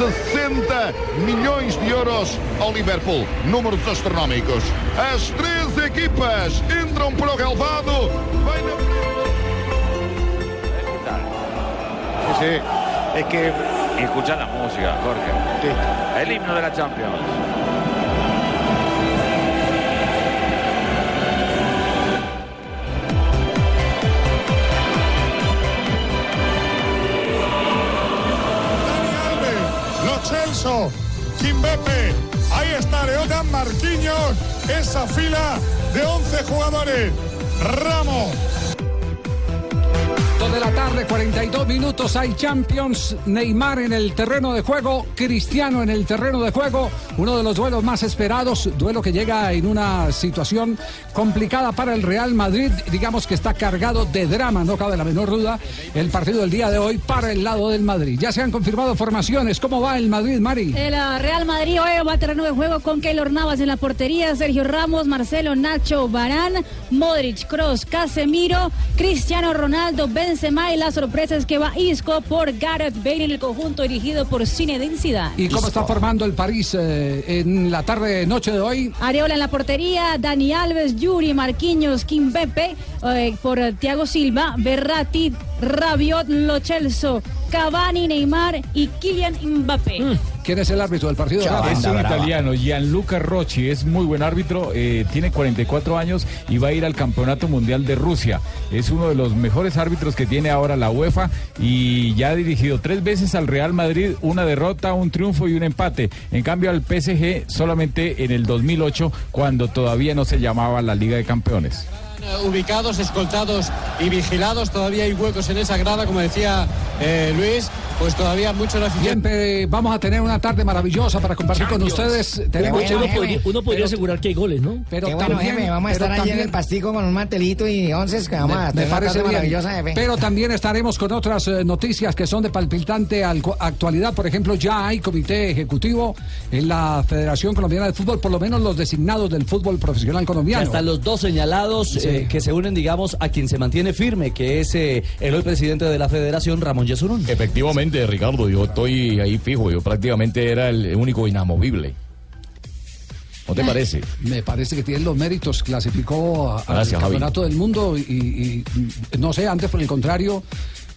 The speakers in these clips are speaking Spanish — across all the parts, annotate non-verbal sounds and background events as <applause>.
160 milhões de euros ao Liverpool. Números astronómicos. As três equipas entram para o relvado. Vem na... Sí, sí. Es que escuchar la música, Jorge. El himno de la Champions. Celso, Kimbepe, ahí está Leotan Marquinhos, esa fila de 11 jugadores. Ramos, De la tarde, 42 minutos. Hay Champions. Neymar en el terreno de juego. Cristiano en el terreno de juego. Uno de los duelos más esperados. Duelo que llega en una situación complicada para el Real Madrid. Digamos que está cargado de drama, no cabe la menor duda. El partido del día de hoy para el lado del Madrid. Ya se han confirmado formaciones. ¿Cómo va el Madrid, Mari? El uh, Real Madrid hoy va al terreno de juego con Keylor Navas en la portería, Sergio Ramos, Marcelo, Nacho, Barán, Modric, Cross, Casemiro, Cristiano Ronaldo, Benzema y la sorpresa es que va Isco por Gareth Bale en el conjunto dirigido por Zinedine Zidane. ¿Y cómo está formando el París eh, en la tarde noche de hoy? Areola en la portería, Dani Alves, Yuri, Marquinhos, Kim Pepe, eh, por Thiago Silva, Berratti, Rabiot, Lo Celso, Cavani, Neymar y Kylian Mbappé. ¿Quién es el árbitro del partido? Rafa? Es un italiano, Gianluca Rocci, es muy buen árbitro, eh, tiene 44 años y va a ir al Campeonato Mundial de Rusia. Es uno de los mejores árbitros que tiene ahora la UEFA y ya ha dirigido tres veces al Real Madrid, una derrota, un triunfo y un empate. En cambio al PSG solamente en el 2008, cuando todavía no se llamaba la Liga de Campeones. Ubicados, escoltados y vigilados. Todavía hay huecos en esa grada, como decía eh, Luis. Pues todavía muchos. Siempre vamos a tener una tarde maravillosa para compartir con ustedes. Tenemos uno, podría, uno podría asegurar que hay goles, ¿no? Pero Qué bueno, también, jefe, vamos a estar allí en el pastico con un mantelito y once que vamos a me tener una parece tarde bien. maravillosa, jefe. Pero también estaremos con otras eh, noticias que son de palpitante actualidad. Por ejemplo, ya hay comité ejecutivo en la Federación Colombiana de Fútbol, por lo menos los designados del fútbol profesional colombiano. están los dos señalados Sí. eh, que se unen, digamos, a quien se mantiene firme, que es eh, el hoy presidente de la federación, Ramón Yesurún. Efectivamente, Ricardo, yo estoy ahí fijo, yo prácticamente era el único inamovible. ¿No te parece? Me parece que tiene los méritos, clasificó a- al Javi. campeonato del mundo y- y, no sé, antes por el contrario,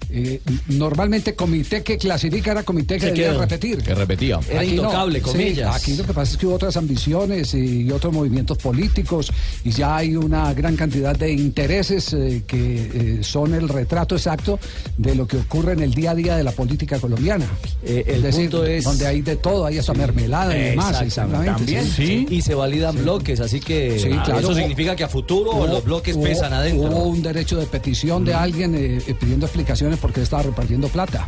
eh, normalmente comité que clasifica era comité que Se debía repetir. Que repetía. Era Aquí no. intocable, Sí, comillas. aquí lo que pasa es que hubo otras ambiciones y, otros movimientos políticos y ya hay una gran cantidad de intereses eh, que eh, son el retrato exacto de lo que ocurre en el día a día de la política colombiana. Eh, el es decir, punto es- donde hay de todo, hay hasta mermelada y demás. Exactamente. Exactamente. Sí. Y se validan bloques, así que Sí, ah, claro. eso significa que a futuro Hubo- los bloques hubo- pesan adentro. Hubo un derecho de petición de alguien eh, eh, pidiendo explicaciones porque estaba repartiendo plata.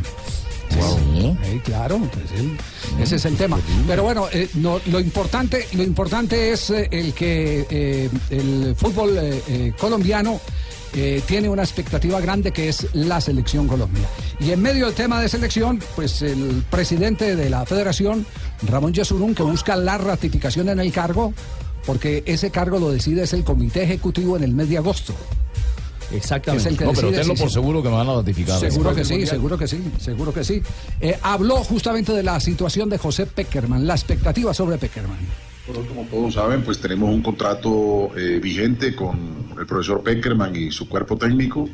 Sí, claro, pues, él- ese es el tema. Pero bueno, eh, no, lo importante, lo importante es eh, el que eh, el fútbol colombiano tiene una expectativa grande que es la selección Colombia. Y en medio del tema de selección, pues el presidente de la federación, Ramón Yesurún, que busca la ratificación en el cargo, porque ese cargo lo decide es el comité ejecutivo en el mes de agosto. Exactamente. Es el que No, pero tenlo por se- seguro que me van a ratificar. Seguro que sí, seguro que sí, seguro que sí. Eh, habló justamente de la situación de José Peckerman, la expectativa sobre Peckerman. Bueno, como todos saben, pues tenemos un contrato eh, vigente con el profesor Peckerman y su cuerpo técnico.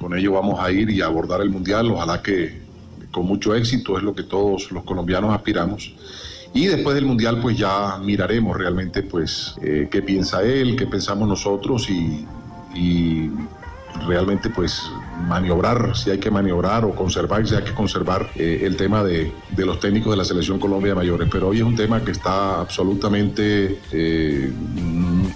Con ello vamos a ir y a abordar el Mundial. Ojalá que con mucho éxito es lo que todos los colombianos aspiramos. Y después del Mundial pues ya miraremos realmente pues eh, qué piensa él, qué pensamos nosotros y, y realmente pues maniobrar si hay que maniobrar o conservar si hay que conservar eh, el tema de, de los técnicos de la selección Colombia mayores. Pero hoy es un tema que está absolutamente, eh,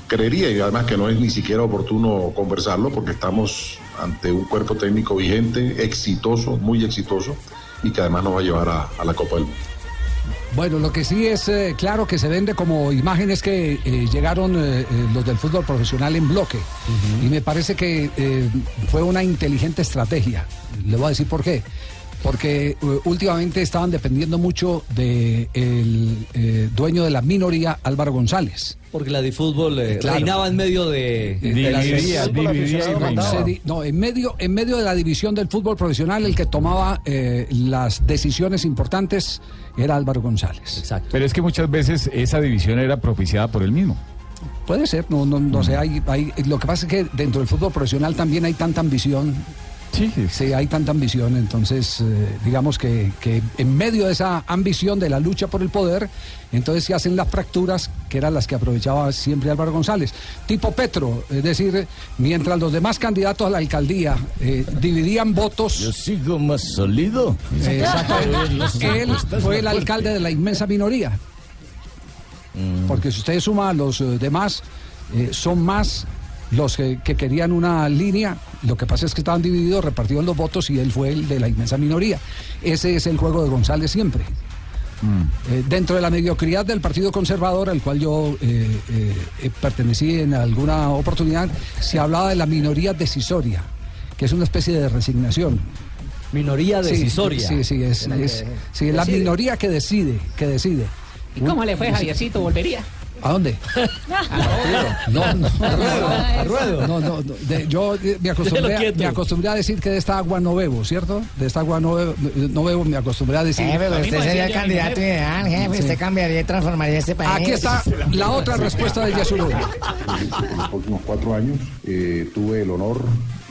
creería y además que no es ni siquiera oportuno conversarlo porque estamos ante un cuerpo técnico vigente, exitoso, muy exitoso y que además nos va a llevar a, a la Copa del Mundo. Bueno, lo que sí es eh, claro que se vende como imágenes que eh, llegaron eh, los del fútbol profesional en bloque. Y me parece que fue una inteligente estrategia. Le voy a decir por qué. Porque eh, últimamente estaban dependiendo mucho del dueño de la minoría, Álvaro González. Porque la de fútbol eh, Claro. reinaba en medio de, de la Dividía, fútbol dividía y aficionado reinaba. mandaba. Se di- no, en medio, en medio de la división del fútbol profesional, el que tomaba eh, las decisiones importantes era Álvaro González. Exacto. Pero es que muchas veces esa división era propiciada por él mismo. Puede ser, no, no, no sé, hay, hay- lo que pasa es que dentro del fútbol profesional también hay tanta ambición. Sí, hay tanta ambición, entonces eh, digamos que, que en medio de esa ambición de la lucha por el poder, entonces se hacen las fracturas que eran las que aprovechaba siempre Álvaro González. Tipo Petro, es decir, mientras los demás candidatos a la alcaldía eh, dividían votos... Yo sigo más sólido. Exactamente. <laughs> Él fue el alcalde de la inmensa minoría. Porque si ustedes suman a los eh, demás, eh, son más los que, que querían una línea. Lo que pasa es que estaban divididos, repartieron los votos y él fue el de la inmensa minoría. Ese es el juego de González siempre. Eh, dentro de la mediocridad del Partido Conservador, al cual yo eh, eh, pertenecí en alguna oportunidad, se hablaba de la minoría decisoria, que es una especie de resignación. Minoría Sí, decisoria. Sí, sí, es, La que es- sí, la minoría que decide, que decide. ¿Y cómo le fue, Javiercito? ¿Volvería? ¿A dónde? <laughs> No, no, A ruedo. No, no, no, de- yo eh, me acostumbré, quieto. me acostumbré a decir que de esta agua no bebo, ¿cierto? De esta agua no bebo, no bebo me acostumbré a decir. Jefe, pero usted sería el candidato ideal, jefe. Sí. Usted cambiaría y transformaría este país. Aquí está la otra respuesta de Yasurú. En los últimos cuatro años eh, tuve el honor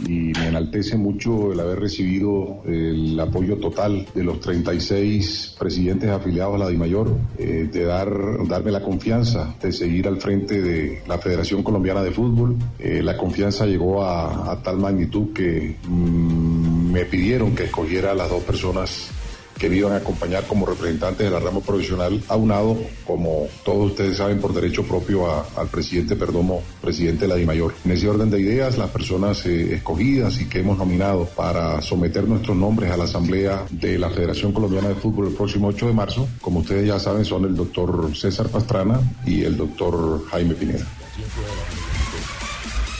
y me enaltece mucho el haber recibido el apoyo total de los 36 presidentes afiliados a la DIMAYOR, eh, de dar, darme la confianza de seguir al frente de la Federación Colombiana de Fútbol. Eh, la confianza llegó a, tal magnitud que mm, me pidieron que escogiera a las dos personas que me a acompañar como representantes de la rama profesional, aunado, como todos ustedes saben, por derecho propio al presidente Perdomo, presidente de la DIMAYOR. En ese orden de ideas, las personas eh, escogidas y que hemos nominado para someter nuestros nombres a la Asamblea de la Federación Colombiana de Fútbol el próximo 8 de marzo, como ustedes ya saben, son el doctor César Pastrana y el doctor Jaime Pineda.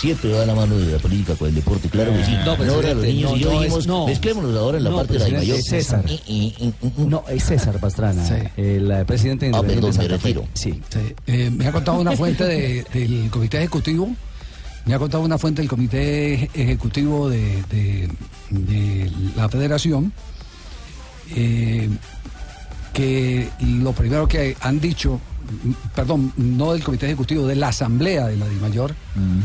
Siempre va la mano de la política con el deporte, claro que sí. No, pero ahora los niños no, y yo no, dijimos, no. mezclémonos ahora en la No, parte de la mayor. es César. <laughs> No, es César Pastrana, el eh, presidente Ah, independiente perdón, de me retiro. Sí. Eh, me ha contado una fuente de- del comité ejecutivo, me ha contado una fuente del comité ejecutivo de, de- de la federación, eh, que lo primero que han dicho, perdón, no del comité ejecutivo, de la asamblea de la DIMAYOR,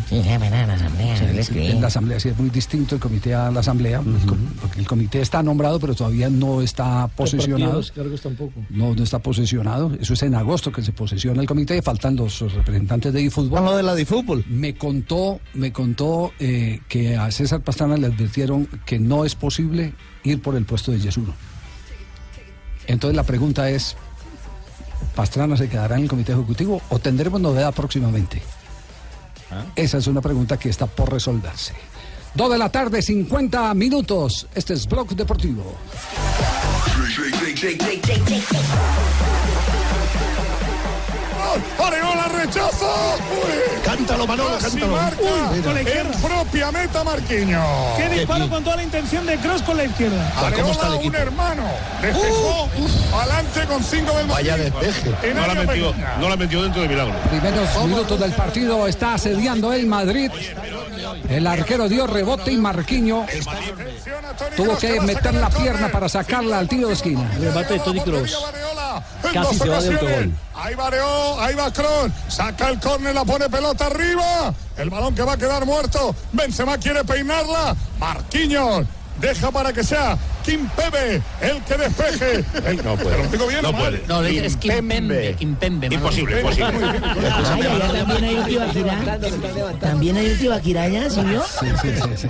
Sí, jefe, nada, la asamblea. Sí, sí, en la asamblea sí es muy distinto el comité a la asamblea, el com- porque el comité está nombrado pero todavía no está posesionado. Los cargos tampoco. No, no está posesionado. Eso es en agosto que se posesiona el comité. Faltan los representantes de eFútbol. lo de la de Me contó, me contó eh, que a César Pastrana le advirtieron que no es posible ir por el puesto de Yesuro. Entonces la pregunta es, ¿Pastrana se quedará en el comité ejecutivo o tendremos novedad próximamente? Esa es una pregunta que está por resolverse. Dos de la tarde, 50 minutos. Este es Blog Deportivo. Areola rechaza. Cántalo, Manolo, cántalo. marca Uy, mira. en propia meta Marquinhos. Que disparo con toda la intención de Cross con la izquierda. ¿cómo está el Areola, un equipo? hermano. Despejó adelante con cinco del Vaya despeje. No la metió, no la metió dentro de Milagro. Primeros minutos del partido está asediando el Madrid. El arquero dio rebote y Marquinho tuvo que meter la pierna para sacarla al tiro de esquina. Remate de Tony Cross. Casi se va de autogol. Ahí vareó, ahí va Kroos, saca el córner, la pone pelota arriba. El balón que va a quedar muerto. Benzema quiere peinarla. Marquinhos deja para que sea Kim Pebe el que despeje. <laughs> El, no puede. ¿Lo digo bien o mal? No, es Kimpembe. Kimpembe. Imposible, imposible. También hay un Tibaquirá. También hay un Tibaquirá ya, ¿sí vio? Sí, sí, sí, sí.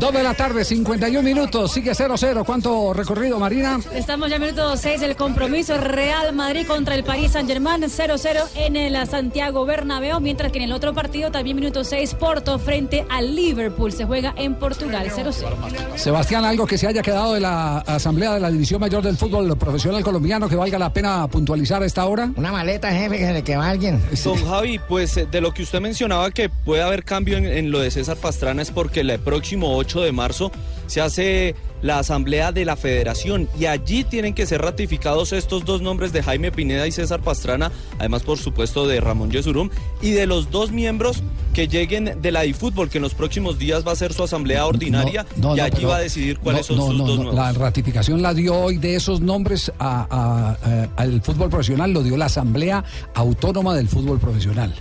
Dos de la tarde, 51 minutos, sigue 0-0. ¿Cuánto recorrido, Marina? Estamos ya en minuto 6 del compromiso Real Madrid contra el Paris Saint-Germain 0-0 en el Santiago Bernabéu, mientras que en el otro partido también minuto 6 Porto frente al Liverpool se juega en Portugal 0-0. Sebastián, algo que se haya quedado de la Asamblea de la División Mayor del Fútbol Profesional Colombiano que valga la pena puntualizar a esta hora. Una maleta, jefe, que se le quema a alguien. Don Javi, pues eh, de lo que usted mencionaba que puede haber cambio en, en lo de César Pastrana es porque el próximo 8 de marzo se hace la asamblea de la federación y allí tienen que ser ratificados estos dos nombres de Jaime Pineda y César Pastrana, además por supuesto de Ramón Yesurum y de los dos miembros que lleguen de la DiFútbol, que en los próximos días va a ser su asamblea ordinaria No, y no, allí pero- va a decidir cuáles no, son no, sus no, dos no, nuevos. La ratificación la dio hoy de esos nombres a- a- a- al fútbol profesional, lo dio la Asamblea Autónoma del Fútbol Profesional.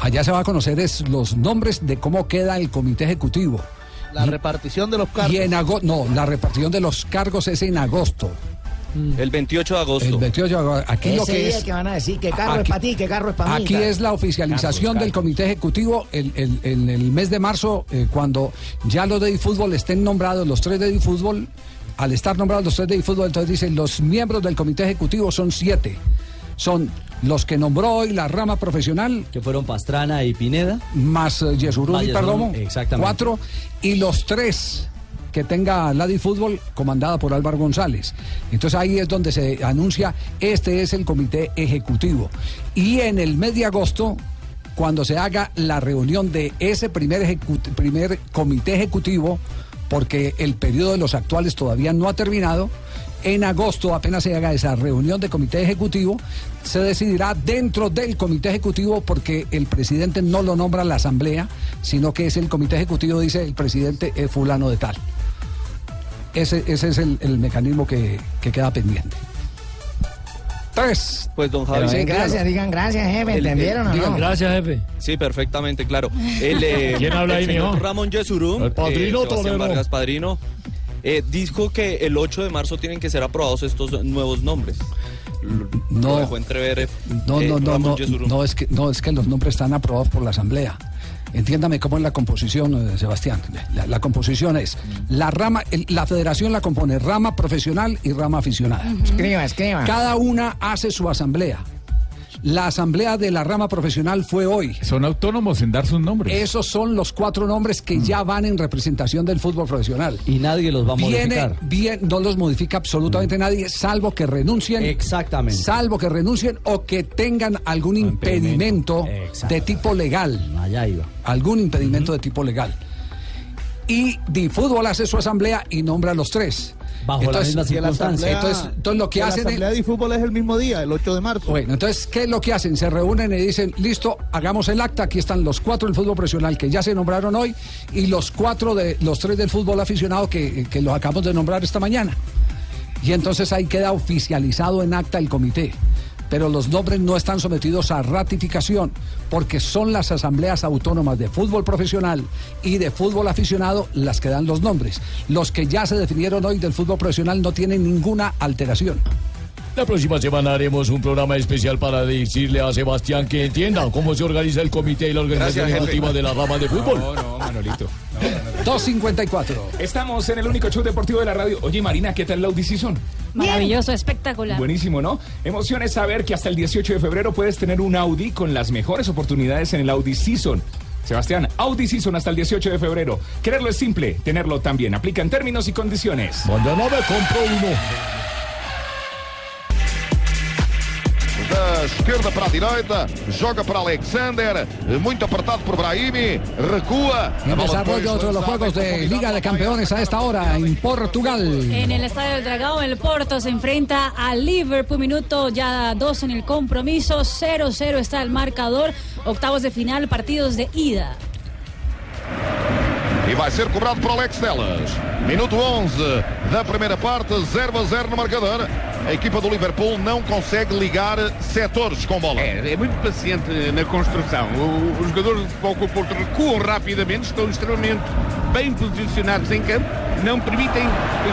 Allá se va a conocer es los nombres de cómo queda el comité ejecutivo. La repartición de los cargos. Y en agosto, no, la repartición de los cargos es en agosto. El 28 de agosto. El 28 de agosto. Aquí Ese lo que día es. que van a decir que carro es para ti, que carro es para mí. Aquí es la oficialización del comité ejecutivo el- el- en el mes de marzo, eh, cuando ya los de fútbol estén nombrados, los tres de fútbol, al estar nombrados los tres de fútbol, entonces dicen los miembros del comité ejecutivo son siete. Son los que nombró hoy la rama profesional. Que fueron Pastrana y Pineda. Más Más y Perdomo. exactamente. Cuatro. Y los tres que tenga la de fútbol comandada por Álvaro González. Entonces ahí es donde se anuncia, este es el comité ejecutivo. Y en el mes de agosto, cuando se haga la reunión de ese primer, primer comité ejecutivo, porque el periodo de los actuales todavía no ha terminado, en agosto apenas se haga esa reunión de comité ejecutivo, se decidirá dentro del comité ejecutivo porque el presidente no lo nombra la asamblea, sino que es el comité ejecutivo, dice el presidente es fulano de tal. Ese, ese es el, el mecanismo que, que queda pendiente. Tres. Pues don Javi. Pero digan gracias, digan gracias, jefe, El- ¿entendieron o digan no? gracias, jefe. Sí, perfectamente, claro. El, eh, <laughs> ¿Quién habla ahí, el señor mijo? Ramón Yesurum, El padrino eh, Sebastián Torero. Vargas Padrino, eh, dijo que el 8 de marzo tienen que ser aprobados estos nuevos nombres. Lo No. dejó entrever eh, No, eh, no, no, Ramón no, Yesurum. no, es que, no, es que los nombres están aprobados por la Asamblea. Entiéndame cómo es la composición, eh, Sebastián. La, la composición es, la rama, el- la federación la compone rama profesional y rama aficionada. Escriba, escriba. Cada una hace su asamblea. La asamblea de la rama profesional fue hoy. Son autónomos en dar sus nombres. Esos son los cuatro nombres que ya van en representación del fútbol profesional. Y nadie los va a Viene, modificar. bien, no los modifica absolutamente nadie, salvo que renuncien. Exactamente. Salvo que renuncien o que tengan algún impedimento de tipo legal. Allá iba. Algún impedimento de tipo legal. Y Difútbol hace su asamblea y nombra a los tres. Bajo la misma Y la asamblea- Entonces, entonces lo que la hacen es- asamblea de fútbol es el mismo día, el 8 de marzo. Bueno, entonces, ¿qué es lo que hacen? Se reúnen y dicen, listo, hagamos el acta, aquí están los cuatro del fútbol profesional que ya se nombraron hoy y los cuatro de los tres del fútbol aficionado que, que los acabamos de nombrar esta mañana. Y entonces ahí queda oficializado en acta el comité. Pero los nombres no están sometidos a ratificación porque son las asambleas autónomas de fútbol profesional y de fútbol aficionado las que dan los nombres. Los que ya se definieron hoy del fútbol profesional no tienen ninguna alteración. La próxima semana haremos un programa especial para decirle a Sebastián que entienda cómo se organiza el comité y la organización ejecutiva de la rama de fútbol. No, no, Manolito. 254. Estamos en el único show deportivo de la radio. Oye, Marina, ¿qué tal la Audi Season? Maravilloso, espectacular. Buenísimo, ¿no? Emoción es saber que hasta el 18 de febrero puedes tener un Audi con las mejores oportunidades en el Audi Season. Sebastián, Audi Season hasta el 18 de febrero. Quererlo es simple, tenerlo también. Aplica en términos y condiciones. Mañana me compro uno. Da esquerda para a direita, joga para Alexander, muito apertado por Brahimi, recua. En desarrollo de los juegos em de Liga de Campeones a esta hora en Portugal. En el Estadio del Dragao, el Porto se enfrenta al Liverpool, minuto ya dos en el compromiso, 0-0 está el marcador, octavos de final, partidos de ida. E vai ser cobrado por Alex Teles. Minuto 11 da primeira parte, 0 a 0 no marcador. A equipa do Liverpool não consegue ligar setores com bola. É, é muito paciente na construção. O- os jogadores do Futebol Clube recuam rapidamente, estão extremamente bem posicionados em campo, não permitem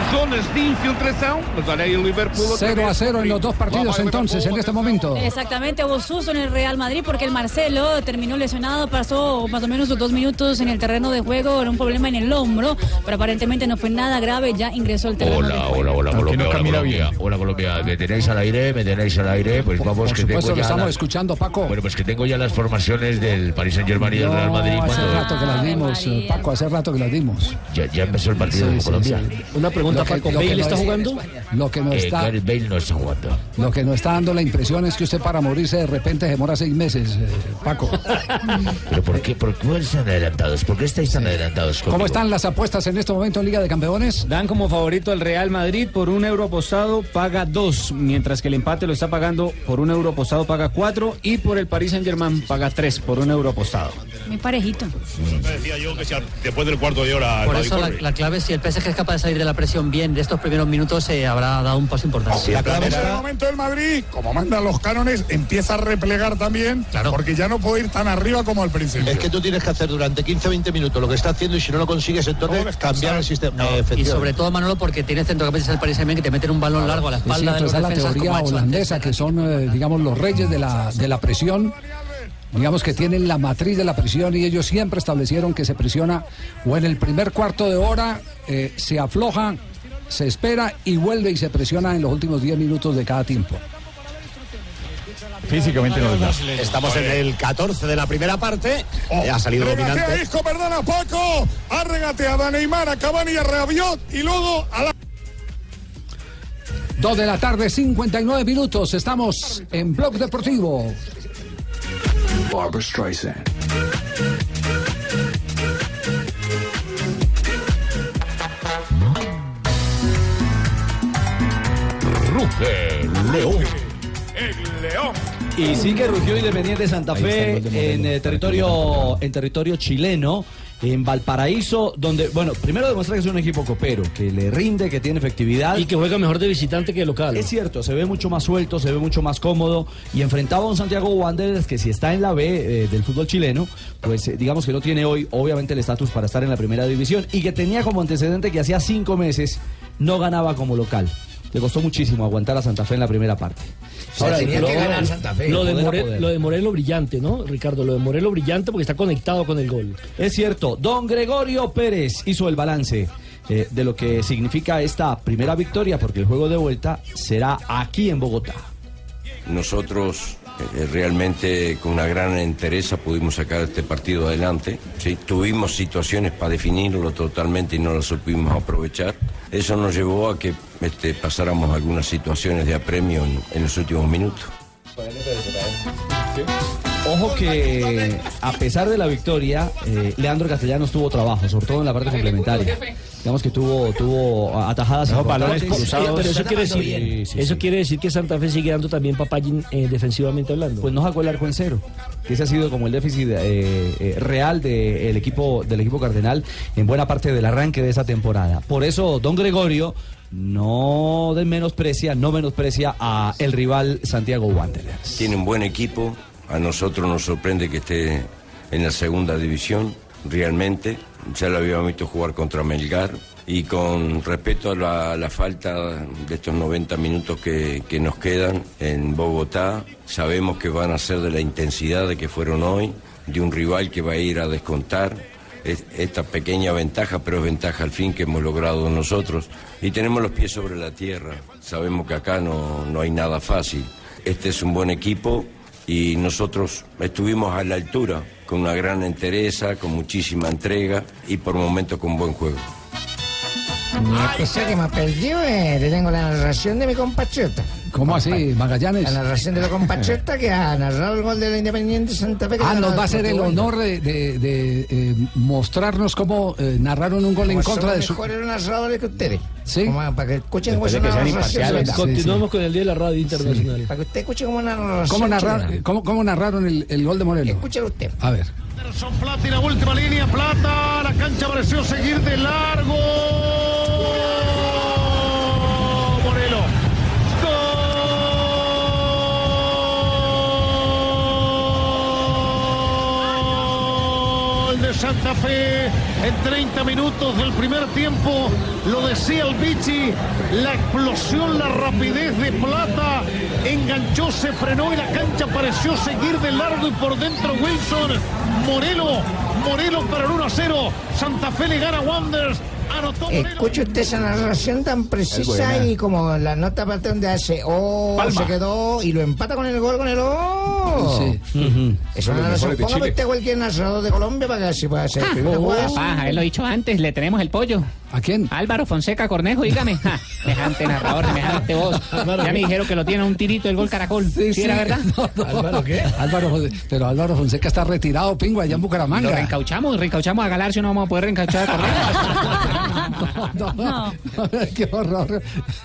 zonas de infiltração, mas olha aí o Liverpool... outra 0 a vez 0 en los dos partidos Vamos, entonces en este momento. Exactamente, hubo susto en el Real Madrid porque el Marcelo terminó lesionado, pasó más o menos dos minutos en el terreno de juego, era un problema en el hombro, pero aparentemente no fue nada grave, ya ingresó al terreno Hola, hola, hola, Colombia, no hola, Colombia. Hola, Colombia. ¿Me tenéis al aire? ¿Me tenéis al aire? Pues vamos, Por que tengo supuesto ya estamos escuchando, Paco. Bueno, pues que tengo ya las formaciones del Paris Saint Germain y del No, Real Madrid. hace cuando- rato que las dimos, eh, Paco, hace rato que las dimos. Ya, ya empezó el partido Sí, de sí, Colombia. sí. Una pregunta, que- Paco. ¿Bale no está es- jugando? Lo que nos Eh, está, Gareth Bale no está jugando. lo que nos está dando la impresión es que usted para morirse de repente demora seis meses, eh, Paco. <laughs> ¿Pero por qué? ¿Por qué están adelantados? ¿Por qué estáis tan adelantados ¿Cómo conmigo? están las apuestas en este momento en Liga de Campeones? Dan como favorito al Real Madrid por un euro apostado paga dos, mientras que el empate lo está pagando por un euro apostado paga cuatro y por el Paris Saint Germain paga tres por un euro apostado. Muy parejito. decía yo que si después del cuarto de hora Por eso la, la clave, si el PSG es capaz de salir de la presión bien de estos primeros minutos, se habrá dado un paso importante. En este momento el Madrid, como mandan los cánones, empieza a replegar también, porque ya no puede ir tan arriba como al principio. Es que tú tienes que hacer durante 15-20 minutos lo que está haciendo y si no lo consigues entonces cambiar el sistema. No, y sobre todo, Manolo, porque tienes centrocampistas del Paris Saint-Germain que te meten un balón largo a la Es espalda de cierto, los esa es la defensas, teoría holandesa, que son, eh, digamos, los reyes de la, de la presión. Digamos que tienen la matriz de la presión y ellos siempre establecieron que se presiona o en el primer cuarto de hora eh, se afloja, se espera y vuelve y se presiona en los últimos 10 minutos de cada tiempo. Físicamente no les da. Estamos en el 14 de la primera parte. Oh, ha salido regatea dominante. Isco, perdona Paco. Ha regateado a Neymar, a Cavani y a Rabiot y luego a la... 2 de la tarde, 59 minutos. Estamos en Blog Deportivo. Barbara Streisand. Ruge León. León. Y sí que rugió Independiente Santa Fe en eh, territorio, en territorio chileno, en Valparaíso, donde, bueno, primero demuestra que es un equipo copero, que le rinde, que tiene efectividad. Y que juega mejor de visitante que de local. Es cierto, se ve mucho más suelto, se ve mucho más cómodo y enfrentaba a un Santiago Wanderers que si está en la B eh, del fútbol chileno, pues eh, digamos que no tiene hoy obviamente el estatus para estar en la primera división y que tenía como antecedente que hacía cinco meses no ganaba como local. Le costó muchísimo aguantar a Santa Fe en la primera parte. Ahora, tenía lo, que ganar Santa Fe. Lo de, Poder a More- poder. lo de Morelo brillante, ¿no, Ricardo? Lo de Morelo brillante porque está conectado con el gol. Es cierto, don Gregorio Pérez hizo el balance eh, de lo que significa esta primera victoria, porque el juego de vuelta será aquí en Bogotá. Nosotros realmente con una gran entereza pudimos sacar este partido adelante. ¿sí? Tuvimos situaciones para definirlo totalmente y no las supimos aprovechar. Eso nos llevó a que este, pasáramos algunas situaciones de apremio en los últimos minutos. Ojo que a pesar de la victoria, eh, Leandro Castellanos tuvo trabajo, sobre todo en la parte complementaria. Digamos que tuvo, tuvo atajadas No, balones importantes. cruzados. Pero eso quiere decir, Sí, sí, eso sí. quiere decir que Santa Fe sigue dando también papayín eh, defensivamente hablando. Pues no sacó el arco en cero. Que ese ha sido como el déficit eh, eh, real del equipo, del equipo cardenal en buena parte del arranque de esa temporada. Por eso, don Gregorio no de menosprecia, no menosprecia a el rival Santiago Wanderers. Tiene un buen equipo, a nosotros nos sorprende que esté en la segunda división, realmente. Ya lo habíamos visto jugar contra Melgar. Y con respecto a la, falta de estos 90 minutos que, nos quedan en Bogotá, sabemos que van a ser de la intensidad de que fueron hoy, de un rival que va a ir a descontar es- esta pequeña ventaja, pero es ventaja al fin que hemos logrado nosotros. Y tenemos los pies sobre la tierra. Sabemos que acá no, no hay nada fácil. Este es un buen equipo y nosotros estuvimos a la altura, con una gran entereza, con muchísima entrega y por momentos con buen juego. Que eh, tengo la narración de mi compatriota. ¿Cómo así, Magallanes? La narración de la compatriota que ha narrado el gol de la Independiente Santa Fe. que Ah, nos va a hacer el honor de, de- de, eh, mostrarnos cómo eh, narraron un gol en contra de su... mejores narradores que ustedes. Sí. Como para que escuchen cómo. Continuamos con el Día de la Radio Internacional. Para que usted escuche cómo una narración. ¿Cómo, narrar- chilena. cómo- cómo narraron el, el gol de Morelos? Escuche usted. A ver. Son Plata y la última línea, Plata, la cancha pareció seguir de largo. Morelo. Gol. Santa Fe en 30 minutos del primer tiempo. Lo decía el Vichy, la explosión, la rapidez de Plata. Enganchó, se frenó y la cancha pareció seguir de largo y por dentro Wilson. Morelo, Morelo para el 1 a 0. Santa Fe le gana a Morelo. Escuche usted esa narración tan precisa y como la nota parte donde hace oh, Palma. se quedó y lo empata con el gol con el oh. Sí. Es Son una los narración. mejores de Póngame usted cualquier narrador de Colombia para que así pueda hacer primera jugada. Papá, él lo he dicho antes, le tenemos el pollo. ¿A quién? Álvaro Fonseca Cornejo, dígame. Ja, <laughs> Semejante narrador, semejante voz. Ya me dijeron que lo tiene un tirito el gol Caracol. ¿Sí, era verdad? <laughs> ¿Álvaro qué? Álvaro, pero Álvaro Fonseca está retirado, pingo, allá en Bucaramanga. Lo reencauchamos, reencauchamos a Galarcio, no vamos a poder reencauchar a Cornejo. <laughs> No, qué horror,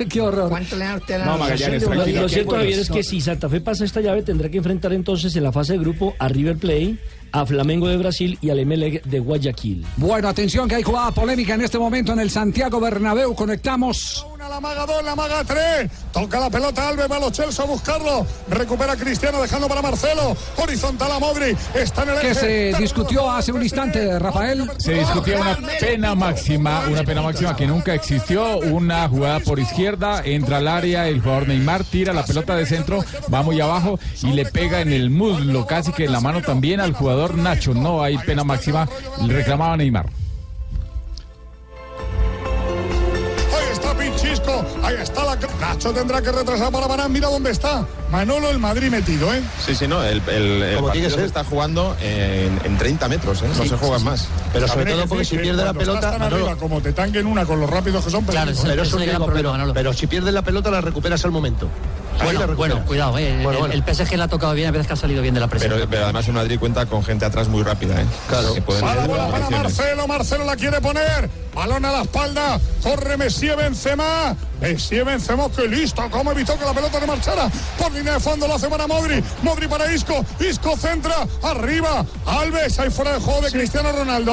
qué horror. ¿Cuánto le da usted la No, de Lo, lo cierto, Javier, es que si Santa Fe pasa esta llave, tendrá que enfrentar entonces en la fase de grupo a River Plate, a Flamengo de Brasil y al Emelec de Guayaquil. Bueno, atención que hay jugada polémica en este momento en el Santiago Bernabéu. Conectamos. La maga 2, la maga 3. Toca la pelota Alves, va a los Chelsea a buscarlo. Recupera a Cristiano, dejando para Marcelo. Horizontal a Modri. Está en el Que se discutió hace un instante, Rafael. Se discutía una pena máxima, una pena máxima que nunca existió, una jugada por izquierda, entra al área, el jugador Neymar tira la pelota de centro, va muy abajo y le pega en el muslo, casi que en la mano también al jugador Nacho. No hay pena máxima, reclamaba Neymar. Ahí está la. Nacho tendrá que retrasar para Barán. Mira dónde está. Manolo, el Madrid metido, ¿eh? Sí, sí, no, el, el, el partido se está jugando en, en 30 metros, ¿eh? no Sí, se juega sí, sí. más. Pero sobre todo que porque si pierde la pelota, tan arriba, Manolo, como te tanguen una con los rápidos que son, Claro, peligrosos. pero, eso digo, pero, pero si pierdes la pelota la recuperas al momento. Bueno, cuidado, eh. Bueno, el, bueno. el PSG le ha tocado bien, a veces que ha salido bien de la presión. Pero, pero además el Madrid cuenta con gente atrás muy rápida, ¿eh? Claro. Que pueden para. Marcelo, Marcelo la quiere poner. Balón a la espalda. Corre Messi Benzema. Messi Benzema que listo. Cómo evitó que la pelota le marchara. Por línea de fondo lo hace para Modri. Modri para Isco. Isco centra. Arriba. Alves. Ahí fuera de juego de Cristiano Ronaldo.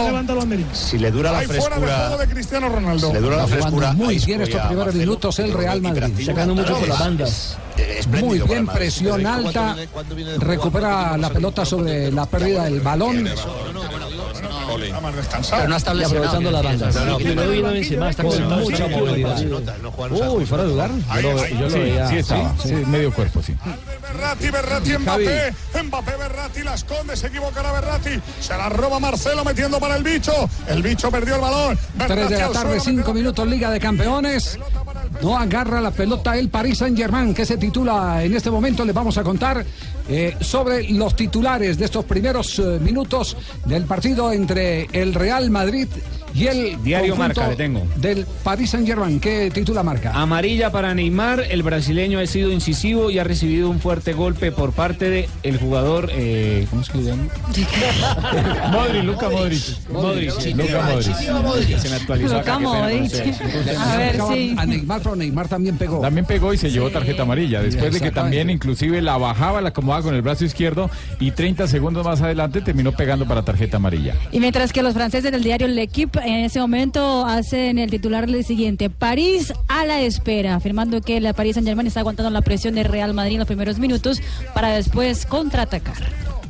Si le dura la Ahí fuera de frescura. juego de Cristiano Ronaldo. Si le dura la Está jugando frescura. muy bien estos primeros Marcelo, minutos el Real Madrid. Sacando mucho por las bandas. Muy bien, presión alta. Recupera la pelota sobre la pérdida del balón. Más descansado. Pero no está aprovechando las bandas. decir. Y luego viene Benzema, está con mucha movilidad. Uy, fuera de lugar. Yo lo, veía. sí estaba, medio cuerpo, sí. Berratti, Berratti, Mbappé. Mbappé, Berratti, la esconde, se equivocará Berratti. Se la roba Marcelo metiendo para el bicho. El bicho perdió el balón. 3 de la tarde, suelo, 5 minutos, Liga de Campeones. No agarra la pelota el Paris Saint Germain, que se titula en este momento. Les vamos a contar eh, sobre los titulares de estos primeros eh, minutos del partido entre el Real Madrid el Diario Marca, le tengo. del Paris Saint Germain. ¿Qué titula Marca? Amarilla para Neymar, el brasileño ha sido incisivo y ha recibido un fuerte golpe por parte del el jugador, eh, ¿cómo es que le llama? <laughs> Modric, Luca Modric. Modric, sí, Luca Modric. Se me actualizó con ustedes. A ver, A Neymar, pero Neymar también pegó. También pegó y se llevó tarjeta amarilla, después de que también inclusive la bajaba, la acomodaba con el brazo izquierdo y 30 segundos más adelante terminó pegando para tarjeta amarilla. Y mientras que los franceses del diario L'Equipe en ese momento hacen el titular del siguiente, París a la espera, afirmando que la París Saint Germain está aguantando la presión de Real Madrid en los primeros minutos para después contraatacar.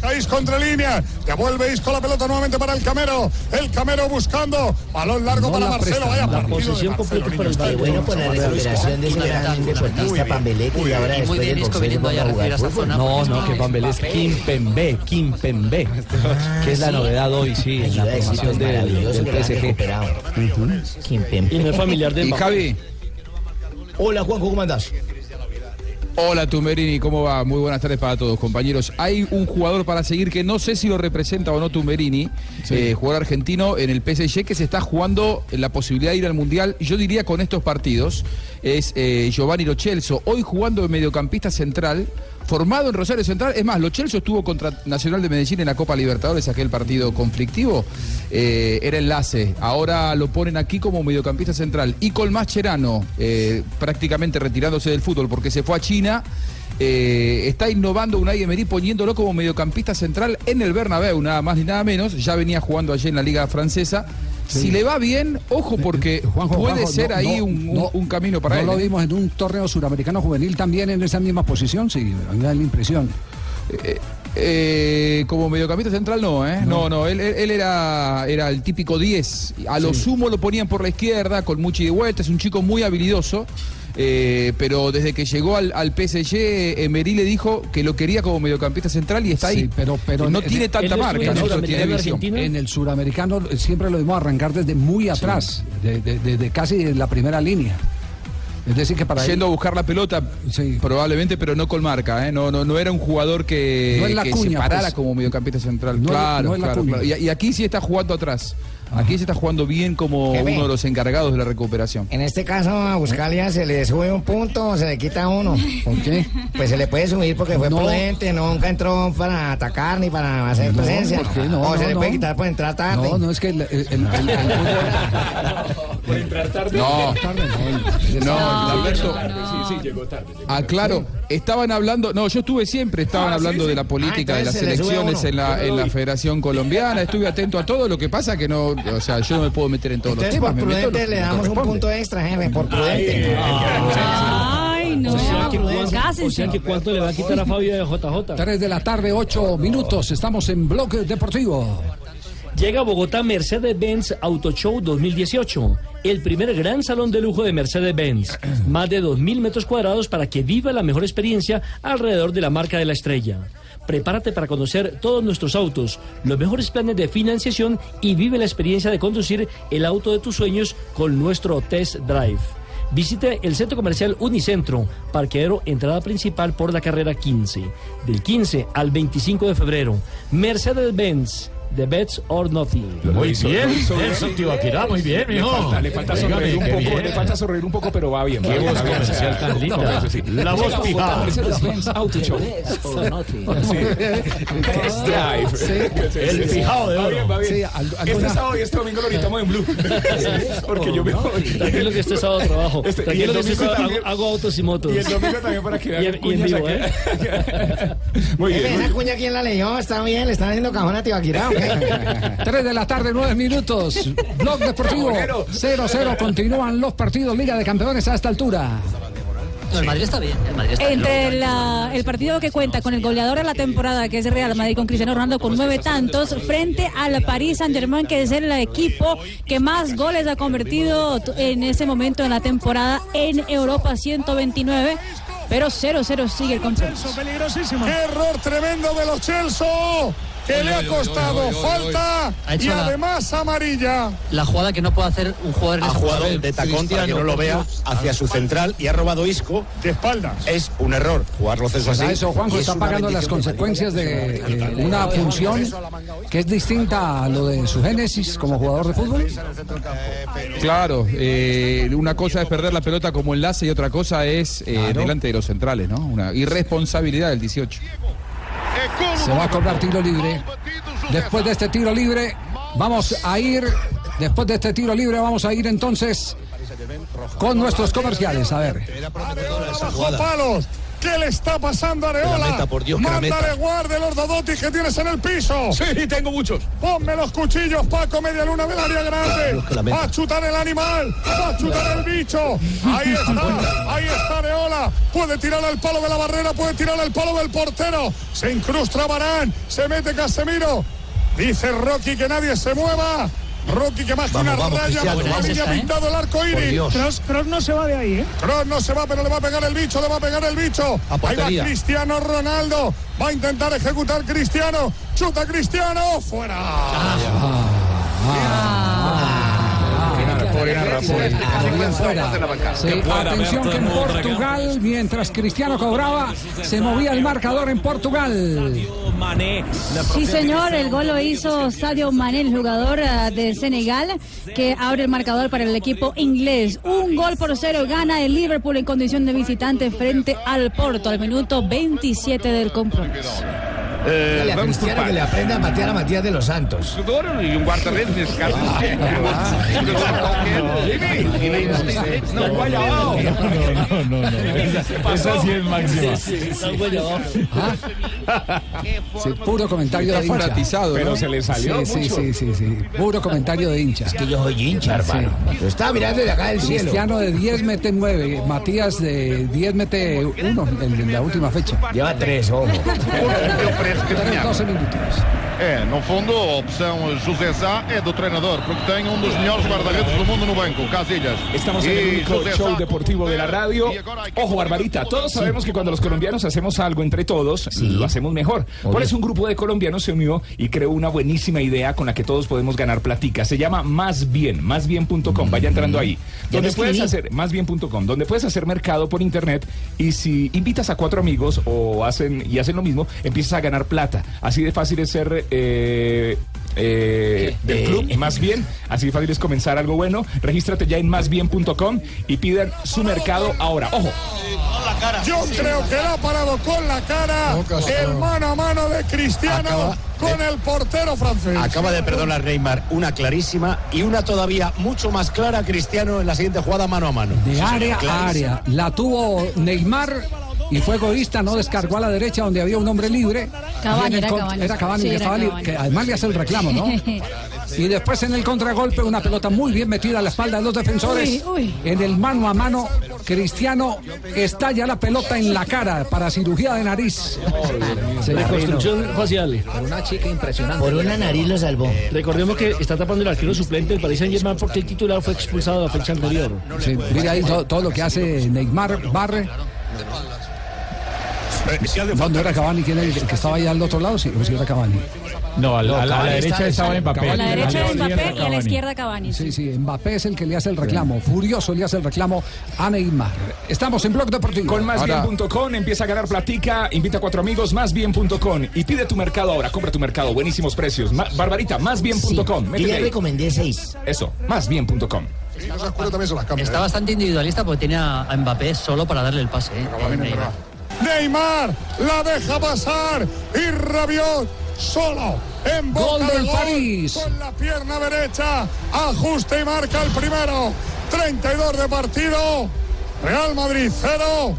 Caís contra línea. Devuelve Isco la pelota nuevamente para el Camero. El Camero buscando. Balón largo No para la Marcelo. presta. Vaya La Marcelo, completa para el Qué bueno por la recuperación de ese gran deportista Pambelete y ahora después bien del Isco boxeo viniendo a jugar zona. No, porque no, es que Pambelé es Kimpembe, Kimpembe, que es la novedad hoy, sí, en la formación del, que PSG. recuperado. Kimpembe. Y no es familiar de Y. Javi, Hola Juanjo, ¿cómo andás? Hola Tumberini, ¿cómo va? Muy buenas tardes para todos, compañeros. Hay un jugador para seguir que no sé si lo representa o no Tumberini, eh, jugador argentino en el PSG que se está jugando la posibilidad de ir al Mundial, yo diría con estos partidos, es eh, Giovanni Lo Celso, hoy jugando de mediocampista central, formado en Rosario Central. Es más, Lo Celso estuvo contra Nacional de Medellín en la Copa Libertadores, aquel partido conflictivo. Eh, era enlace. Ahora lo ponen aquí como mediocampista central. Y con Mascherano, eh, prácticamente retirándose del fútbol porque se fue a China. eh, está innovando Unai Emery poniéndolo como mediocampista central en el Bernabéu, nada más ni nada menos. Ya venía jugando allí en la Liga Francesa. Sí. Si le va bien, ojo, porque Juanjo, puede Juanjo, ser no, ahí no, un, un- no, un camino para ¿No él. lo ¿eh? vimos en un torneo suramericano juvenil también en esa misma posición? Sí, a mí me da la impresión. Eh, Eh, como mediocampista central no, ¿eh? No, no, él, él- él era, era el típico 10. A lo Sí. sumo lo ponían por la izquierda, con mucho de vuelta, es un chico muy habilidoso. Eh, pero desde que llegó al, al PSG, Emery le dijo que lo quería como mediocampista central y está ahí. Sí, pero, pero no en- tiene en- tanta marca, ¿no? Tiene visión. En el suramericano siempre lo vimos arrancar desde muy atrás, de, de- de- de casi de la primera línea. Es decir, que para Yendo a buscar la pelota, probablemente, pero no con marca. ¿eh? No, no, no era un jugador que, No es la que cuña, se parara pues. como mediocampista central. No claro, es claro, claro. Y, y aquí sí está jugando atrás. Aquí se está jugando bien como Jefe. uno de los encargados de la recuperación. En este caso a Buscalia se le sube un punto o se le quita uno. ¿Por qué? Pues se le puede subir porque fue No. prudente, nunca entró para atacar ni para hacer No, presencia. ¿por qué? No, o se no, le puede quitar por entrar tarde. No, no, es que el, el- el- el- el Por entrar tarde. No. No, No, Lamberto. Sí, sí, llegó tarde. Ah, claro, estaban hablando, no, yo estuve siempre, estaban Ah, hablando sí, de la política Ah, de las se elecciones en la, en la. Federación Colombiana, estuve atento a todo, lo que pasa que no, o sea, yo no me puedo meter en todos Entonces los por temas. me meto en prudente lo le me damos un punto extra, jefe, por prudente. Ay, no. O sea, que cuánto, o sea que cuánto le va a quitar a Fabio de JJ. 3 de la tarde, 8 minutos. Estamos en Bloque Deportivo. Llega a Bogotá Mercedes-Benz Auto Show 2018, el primer gran salón de lujo de Mercedes-Benz. Más de 2.000 metros cuadrados para que viva la mejor experiencia alrededor de la marca de la estrella. Prepárate para conocer todos nuestros autos, los mejores planes de financiación y vive la experiencia de conducir el auto de tus sueños con nuestro test drive. Visite el centro comercial Unicentro, parqueadero entrada principal por la carrera 15, del 15 al 25 de febrero. Mercedes-Benz, The Bets or Nothing. Muy bien, eso, Tibaquirá, muy bien, Le mijo. falta, le falta sonreír un poco, bien. le falta sonreír un poco, pero va bien. Qué voz comercial tan linda. eso sí. La voz Llega a Bogotá, pijada. Mercedes-Benz Auto Show. Test <laughs> Drive. El pijado de Va oro. bien, va bien. Este sábado y este domingo lo gritamos en Blue. <laughs> Porque yo me voy. Tranquilo que este sábado trabajo. Este- Tranquilo el que este domingo sábado hago, autos y motos. Y el domingo también para que vean cuñas vivo, aquí. ¿eh? <laughs> Muy bien. Esa cuña quién la leyó, está bien, le están haciendo cajón a Tibaquirá. <laughs> 3 de la tarde, 9 minutos. Blog Deportivo 0-0. Continúan los partidos Liga de Campeones a esta altura. No, el Madrid está bien. El Madrid está bien. Entre la- el partido que cuenta con el goleador de la temporada, que es el Real Madrid, con Cristiano Ronaldo con nueve tantos, frente al Paris Saint Germain, que es el equipo que más goles ha convertido en ese momento en la temporada en Europa, 129. Pero 0-0 sigue el compromiso. error tremendo de los Chelsea. Que le ha costado falta y la- además amarilla. La jugada que no puede hacer un jugador en Ha jugado de tacón para que no lo vea hacia su central y ha robado Isco. De espaldas. Es un error jugarlo Celso Pues así. a eso, Juanjo, está pagando las consecuencias de eh, una función que es distinta a lo de su génesis como jugador de fútbol. Claro, eh, una cosa es perder la pelota como enlace y otra cosa es eh, delante de los centrales, ¿no? Una irresponsabilidad del 18. Se va a cobrar tiro libre. Después de este tiro libre, vamos a ir. Después de este tiro libre, vamos a ir entonces con nuestros comerciales. A ver. Palos. ¿Qué le está pasando a Areola? Que la meta, por Dios, que la Mándale meta. guarde los dodotis que tienes en el piso. Sí, tengo muchos. Ponme los cuchillos, Paco, media luna del área grande. Dios. Va a chutar el animal, va a chutar el bicho. Ahí está, ahí está Areola. Puede tirar al palo de la barrera, puede tirar al palo del portero. Se incrusta Barán, se mete Casemiro. Dice Rocky que nadie se mueva. Rocky que más una vamos, raya, Cristiano, ha vamos. pintado el arco iris. Cross, Cross no se va de ahí, ¿eh? Cross no se va, pero le va a pegar el bicho, le va a pegar el bicho. Ahí va. Cristiano Ronaldo. Va a intentar ejecutar Cristiano. Chuta Cristiano. Fuera. Bien atención que en Portugal, mientras Cristiano cobraba, se movía el marcador en Portugal. Sí, señor, el gol lo hizo Sadio Mané, el jugador ah, de Senegal, que abre el marcador para el equipo inglés. Un gol por cero gana el Liverpool en condición de visitante frente al Porto al minuto 27 del compromiso. Eh, Dile a vamos Cristiano que le aprenda a patear a Matías de los Santos. Jogador e um guarda-redes, neste caso. Um. E. No, no, no. Esa, sí es máxima. Sí, puro comentario de hincha. Pero se le salió Sí, sí, sí, sí, sí. Puro comentario de hincha. Que yo soy hincha, hermano. Lo estaba mirando de acá del cielo. Cristiano de 10 mete 9, Matías de 10 mete 1 en, en la última fecha. Lleva tres, ojo. Parece tinha 12 minutos. É, no fundo, a opção José Sá é do treinador, porque tem um dos melhores guarda-redes do mundo no banco, Casillas. Estamos en el E único José show Sá- deportivo de la radio. Ojo, Barbarita, todos sabemos que cuando los colombianos hacemos algo entre todos, lo hacemos mejor. Por eso un grupo de colombianos se unió y creó una buenísima idea con la que todos podemos ganar platica. Se llama Más Bien, másbien.com. Vaya entrando ahí. Ya Donde puedes escribí. hacer, másbien.com, donde puedes hacer mercado por internet y si invitas a cuatro amigos o hacen y hacen lo mismo, empiezas a ganar plata. Así de fácil es ser eh, eh, del Eh, club, más bien, así de fácil es comenzar algo bueno. Regístrate ya en másbien.com y pidan su mercado ahora. Ojo, Yo creo que la ha parado con la cara el mano a mano de Cristiano Acaba con el portero francés. Acaba de perdonar Neymar una clarísima y una todavía mucho más clara Cristiano en la siguiente jugada mano a mano. De área a área. La tuvo Neymar y fue egoísta, no descargó a la derecha donde había un hombre libre. Cavani, era Cavani. Era Cavani, Sí, que, era estaba Cavani. que además le hace el reclamo, ¿no? <laughs> Y después en el contragolpe, una pelota muy bien metida a la espalda de los defensores. Uy, uy. En el mano a mano, Cristiano estalla la pelota en la cara para cirugía de nariz. Reconstrucción facial. Por una chica impresionante. Por una nariz lo salvó. Recordemos que está tapando el arquero suplente del Paris Saint Germain porque el titular fue expulsado la fecha anterior. Sí, mire ahí todo, todo lo que hace Neymar, barre. No era Cavani, ¿quién era el que estaba allá al otro lado? Sí, o sí era Cavani. No, a la, a la Cavani derecha está- estaba Mbappé. A la derecha de izquierda Mbappé y a la izquierda Cavani. Sí, sí, Mbappé es el que le hace el reclamo. Furioso le hace el reclamo a Neymar. Estamos en Blog Deportivo. Con másbien.com empieza a ganar platica, invita a cuatro amigos, másbien.com y pide tu mercado ahora, compra tu mercado, buenísimos precios. Ma- Barbarita, másbien.com. Sí, ya ahí. recomendé seis. Eso, másbien.com. Está bastante individualista porque tiene a a Mbappé solo para darle el pase. ¿eh? Neymar. La deja pasar y Rabiot solo en boca Gol de del gol, París. con la pierna derecha ajusta y marca el primero 32 de partido Real Madrid 0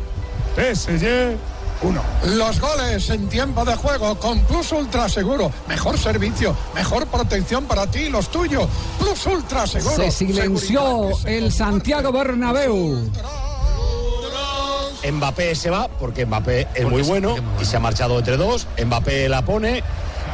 PSG 1 Los goles en tiempo de juego con Plus Ultra Seguro. Mejor servicio, mejor protección para ti y los tuyos. Plus Ultra Seguro. Se silenció el Santiago Bernabéu. Mbappé se va porque Mbappé es muy bueno y se ha marchado entre dos. Mbappé la pone.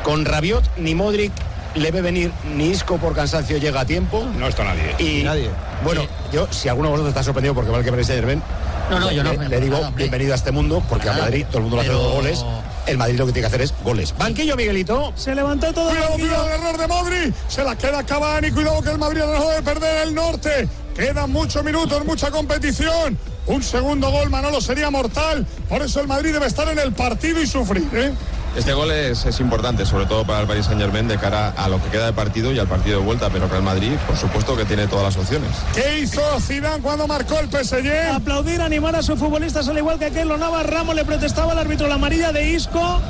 Con Rabiot ni Modric le ve venir ni Isco por cansancio llega a tiempo. No está nadie. Y Nadie. bueno, yo si alguno de vosotros está sorprendido porque va el que Paris Saint-Germain, No, no, yo no, le, le digo nada, bienvenido a este mundo porque a. Madrid todo el mundo le hace Pero- dos goles. El Madrid lo que tiene que hacer es goles. Banquillo, Miguelito. Se levantó todo cuidado, cuidado, el error de Modri. Se la queda Cavani. Cuidado que el Madrid ha dejado de perder el norte. Quedan muchos minutos, mucha competición. Un segundo gol, Manolo, sería mortal. Por eso el Madrid debe estar en el partido y sufrir, ¿eh? Este gol es, es importante, sobre todo para el Paris Saint Germain, de cara a lo que queda de partido y al partido de vuelta. Pero Real Madrid, por supuesto, que tiene todas las opciones. ¿Qué hizo Zidane cuando marcó el PSG? Aplaudir, animar a sus futbolistas, al igual que aquel Navas Ramos le protestaba al árbitro la amarilla de Isco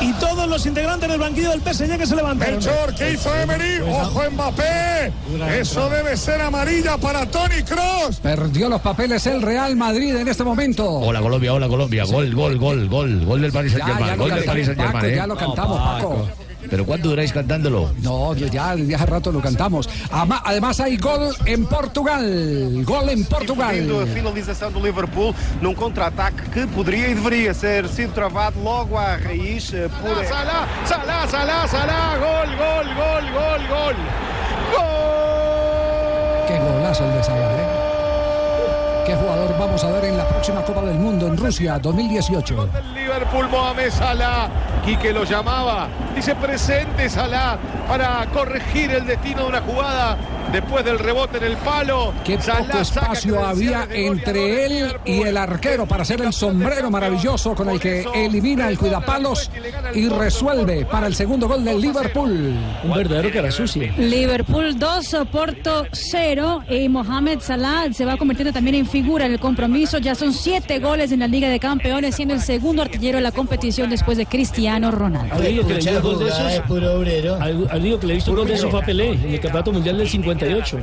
y todos los integrantes del banquillo del PSG que se levantaron. Melchor, ¿qué hizo Emery? ¡Ojo Mbappé! Eso debe ser amarilla para Tony Cross. Perdió los papeles el Real Madrid en este momento. Hola Colombia, hola Colombia. Gol, gol, gol, gol. Gol del Paris Saint Ya, ya Germain. lo Gol del Paris Saint Paco, Germain. ya lo cantamos, Paco. Pero ¿cuánto duráis cantándolo? No, ya, ya hace rato lo cantamos. Además hay gol en Portugal. Gol en Impedindo a Portugal. finalização do Liverpool num contra-ataque que poderia e deveria ser sido travado logo à raiz eh, por. Salah, Salah, Salah, Salah, gol, gol, gol, gol, gol. Qué golazo el de Salah, ¿eh? ¿Qué jugador vamos a ver en la próxima Copa del Mundo en Rusia 2018? Liverpool, Mohamed Salah. Quique lo llamaba. Dice presente Salah para corregir el destino de una jugada después del rebote en el palo. Qué Salah poco espacio había entre él y el arquero para hacer el sombrero maravilloso con el que elimina el cuidapalos y resuelve para el segundo gol del Liverpool. Un verdadero cara sucia. Liverpool 2, Porto 0 y Mohamed Salah se va convirtiendo también en figura en el compromiso. Ya son siete goles en la Liga de Campeones, siendo el segundo artillero de la competición después de Cristiano Ronaldo. Al único que le que he visto gol de esos fue a Pelé en el Campeonato Mundial del 58.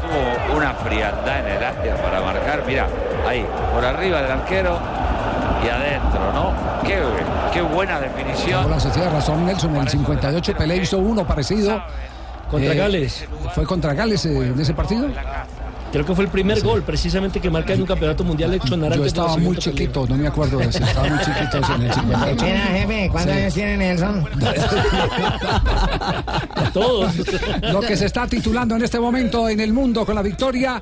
tuvo una frialdad en el área para marcar. Mira, ahí, por arriba del arquero y adentro, ¿no? Qué, qué buena definición. Hola, se tiene razón Nelson. En el 58 Pelé hizo uno parecido. Contra Eh, Gales. ¿Fue contra Gales eh, en ese partido? Creo que fue el primer gol precisamente que marca en un campeonato mundial hecho en Yo estaba muy chiquito, no me acuerdo de eso. Estaba muy chiquito en el <laughs> 58. Mira, jefe, ¿cuántos Sí. años tiene Nelson? <laughs> Todos. Lo que se está titulando en este momento en el mundo con la victoria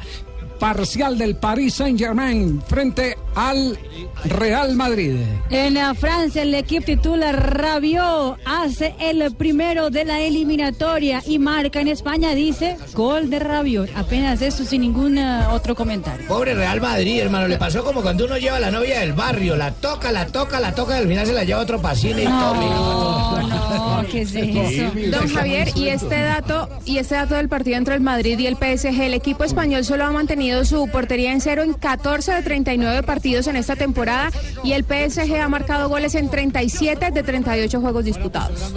parcial del Paris Saint-Germain frente al Real Madrid. En la Francia, el equipo titular Rabiot hace el primero de la eliminatoria y marca en España, dice gol de Rabiot. Apenas eso, sin ningún eh, otro comentario. Pobre Real Madrid, hermano, le pasó como cuando uno lleva a la novia del barrio, la toca, la toca, la toca y al final se la lleva a otro pasillo y todo. No, ¿qué es eso? Don Javier, y este dato y este dato del partido entre el Madrid y el PSG, el equipo español solo ha mantenido su portería en cero en 14 de 39 partidos en esta temporada y el PSG ha marcado goles en 37 de 38 juegos disputados.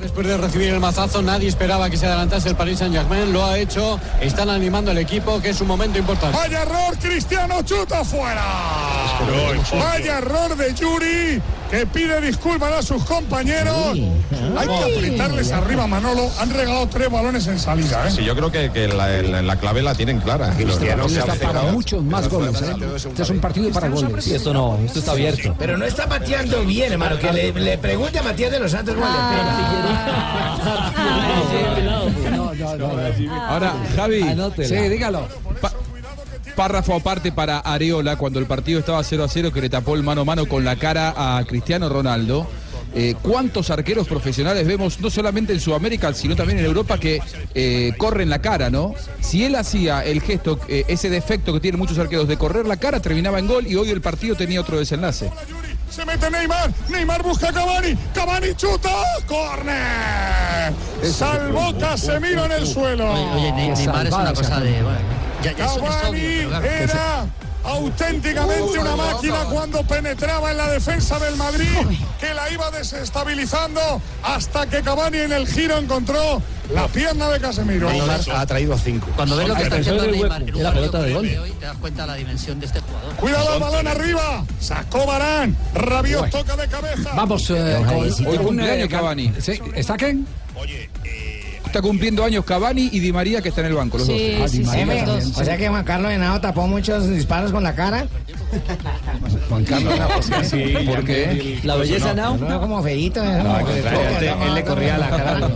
Después de recibir el mazazo, nadie esperaba que se adelantase el Paris Saint-Germain. Lo ha hecho. Están animando al equipo, que es un momento importante. Vaya error, Cristiano chuta fuera. Vaya error de Yuri, que pide disculpas a sus compañeros. Hay que apretarles arriba, Manolo. Han regalado tres balones en salida, ¿eh? Sí, yo creo que, que la, la- la clave la tienen clara. Cristiano está para muchos más goles. ¿eh? Este es un partido para goles. esto no, esto está abierto. Pero no está pateando bien, hermano, que le, le pregunte a Matías de los Santos cómo le Ahora, Javi. Sí, dígalo. Párrafo aparte para Areola cuando el partido estaba 0 a 0 que le tapó el mano a mano con la cara a Cristiano Ronaldo. Eh, ¿Cuántos arqueros profesionales vemos no solamente en Sudamérica, sino también en Europa que eh, corren la cara, ¿no? Si él hacía el gesto, eh, ese defecto que tienen muchos arqueros de correr la cara, terminaba en gol y hoy el partido tenía otro desenlace. Se mete Neymar. Neymar busca a Cavani. Cavani chuta. ¡Corner! Salvó Casemiro en el suelo. Oye, oye, Ne- Neymar es una cosa de. bueno, ya, ya eso es Cavani obvio, pero claro. era auténticamente una máquina cuando penetraba en la defensa del Madrid, que la iba desestabilizando hasta que Cavani en el giro encontró la pierna de Casemiro. Neymar ha traído cinco. Cuando ves lo que está haciendo Neymar en un Era partido pelota de como gol. el de hoy, te das cuenta de la dimensión de este jugador. Cuidado el balón arriba. Sacó Barán. Rabiot toca de cabeza. Vamos eh, Hoy con, cumpleaños eh, Cavani. Sí, ¿Está quién? Está cumpliendo años Cavani y Di María que está en el banco, los Sí, dos. sí, sí, dos. o sea que Juan Carlos Henao tapó muchos disparos con la cara. Juan Carlos. ¿Por qué? La belleza No, now. como feíto. ¿eh? él le corría la cara.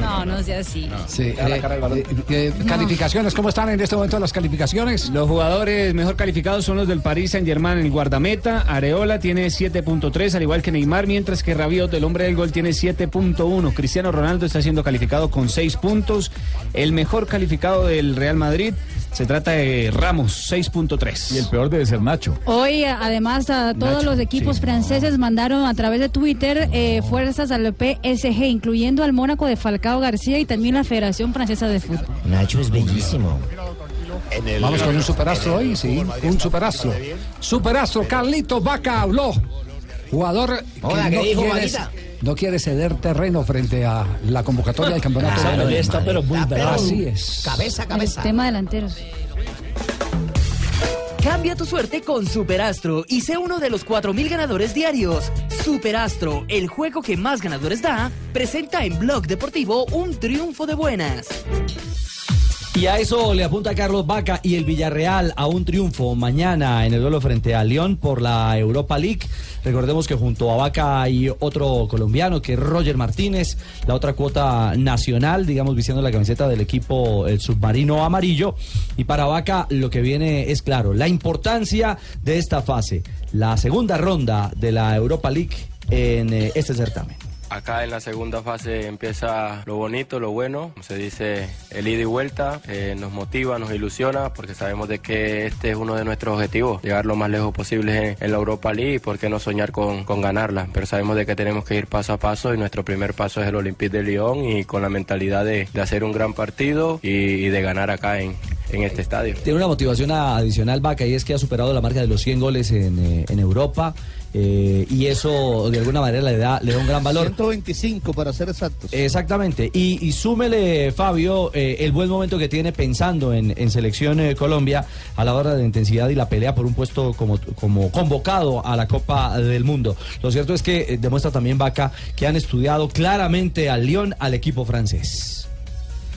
No, no sea así. Sí, eh, calificaciones, ¿cómo están en este momento las calificaciones? Los jugadores mejor calificados son los del Paris Saint Germain, el guardameta, Areola tiene 7.3, al igual que Neymar, mientras que Rabiot, el hombre del gol, tiene 7.1. Cristiano Ronaldo está siendo calificado con 6 puntos. El mejor calificado del Real Madrid se trata de Ramos, 6.3. Y el peor debe ser Nacho. Hoy, además, a todos Nacho, los equipos franceses mandaron a través de Twitter eh, fuerzas al PSG, incluyendo al Mónaco de Falcao García y también la Federación Francesa de Fútbol. Nacho es bellísimo. Vamos con un superastro hoy, sí, un superastro. Superastro, Carlito Vaca habló. Jugador que Hola, ¿qué no, dijo? No quiere ceder terreno frente a la convocatoria del campeonato. Pelea Mundo. está, pero muy brava. Así es. Cabeza, El cabeza. tema delanteros. Cambia tu suerte con Superastro y sé uno de los 4.000 ganadores diarios. Superastro, el juego que más ganadores da, presenta en Blog Deportivo un triunfo de buenas. Y a eso le apunta Carlos Vaca y el Villarreal a un triunfo mañana en el duelo frente a León por la Europa League. Recordemos que junto a Vaca hay otro colombiano que es Roger Martínez, la otra cuota nacional, digamos, vistiendo la camiseta del equipo el submarino amarillo. Y para Vaca lo que viene es claro, la importancia de esta fase, la segunda ronda de la Europa League en eh, este certamen. Acá en la segunda fase empieza lo bonito, lo bueno, se dice el ida y vuelta, eh, nos motiva, nos ilusiona porque sabemos de que este es uno de nuestros objetivos, llegar lo más lejos posible en, la Europa League y por qué no soñar con, con ganarla, pero sabemos de que tenemos que ir paso a paso y nuestro primer paso es el Olympique de Lyon y con la mentalidad de, de hacer un gran partido y, y de ganar acá en, en este estadio. Tiene una motivación adicional Vaca y es que ha superado la marca de los 100 goles en, eh, en Europa eh, y eso de alguna manera le da, le da un gran valor. 125 para ser exactos. Exactamente. Y, y súmele, Fabio, eh, el buen momento que tiene pensando en, en selección eh, Colombia a la hora de intensidad y la pelea por un puesto como, como convocado a la Copa del Mundo. Lo cierto es que eh, demuestra también Vaca que han estudiado claramente al Lyon, al equipo francés.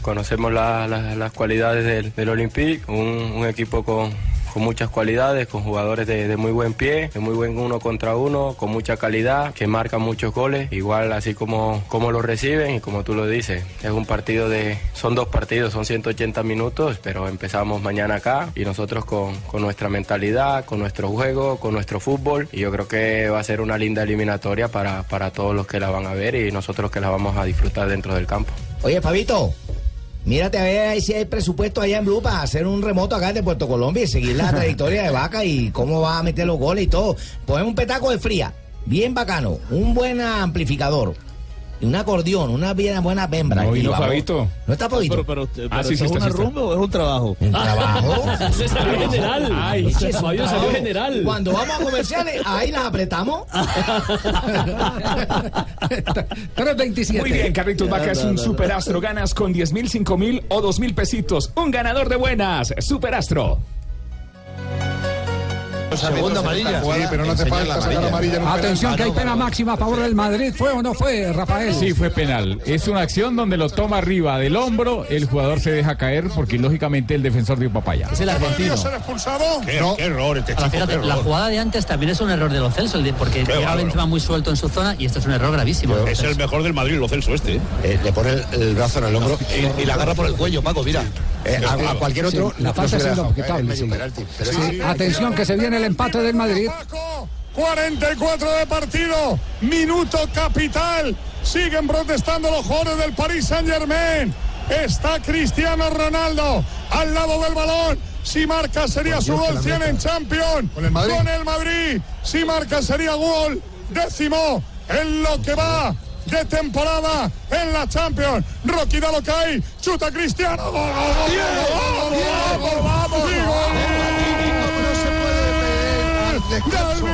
conocemos la- la- las cualidades del, del Olympique, un, un equipo con, con muchas cualidades, con jugadores de, muy buen pie, de muy buen uno contra uno, con mucha calidad, que marcan muchos goles, igual así como, como lo reciben y como tú lo dices, es un partido de, son dos partidos, son 180 minutos, pero empezamos mañana acá y nosotros con, con nuestra mentalidad, con nuestro juego, con nuestro fútbol y yo creo que va a ser una linda eliminatoria para, para todos los que la van a ver y nosotros que la vamos a disfrutar dentro del campo. Oye, Fabito, mírate a ver si hay presupuesto allá en Blue para hacer un remoto acá de Puerto Colombia y seguir la <laughs> trayectoria de Vaca y cómo va a meter los goles y todo. Ponemos un petaco de fría, bien bacano, un buen amplificador. Un acordeón, una bien buena bembra. No Y vamos. Fabito. ¿No está Fabito? Pero- pero- pero Ah, ¿eso es una rumba o es un trabajo? ¿Un trabajo? <laughs> Se salió general. Ay, Ese eso, Fabio salió trabajo. general. Cuando vamos a comerciales, ahí las apretamos. <laughs> 327. Muy bien, Carlitos Vaca es un superastro. Ganas con 10 mil, 5 mil o 2 mil pesitos. Un ganador de buenas. Superastro. Segunda amarilla. Sí, pero no hace falta sacar amarilla en un Atención, que hay pena máxima a favor del Madrid. ¿Fue o no fue, Rafael? Sí, fue penal. Es una acción donde lo toma arriba del hombro, el jugador se deja caer porque lógicamente el defensor dio papaya. Es el argentino. Qué, qué error este chico. fíjate, qué la jugada de antes también es un error de Lo Celso, porque Qué llega bárbaro. Benzema muy suelto en su zona y esto es un error gravísimo. Es el mejor del Madrid, lo Celso este. ¿eh? le pone el, el brazo en el hombro y, y la agarra por el cuello, Paco, mira. Eh, a, a cualquier otro. Sí, la no falta se es le deja. inobjetable, Es medio sí. penalti, pero Sí, sí. Atención, que se viene el empate del Madrid. 44 de partido, minuto capital. Siguen protestando los jugadores del Paris Saint Germain. Está Cristiano Ronaldo al lado del balón. Si marca sería su gol 100 en Champions. Con el Madrid. Con el Madrid. Si marca sería gol décimo en lo que va de temporada en la Champions. Rocky da lo que hay. Chuta Cristiano. Vamos, vamos, Del bicho.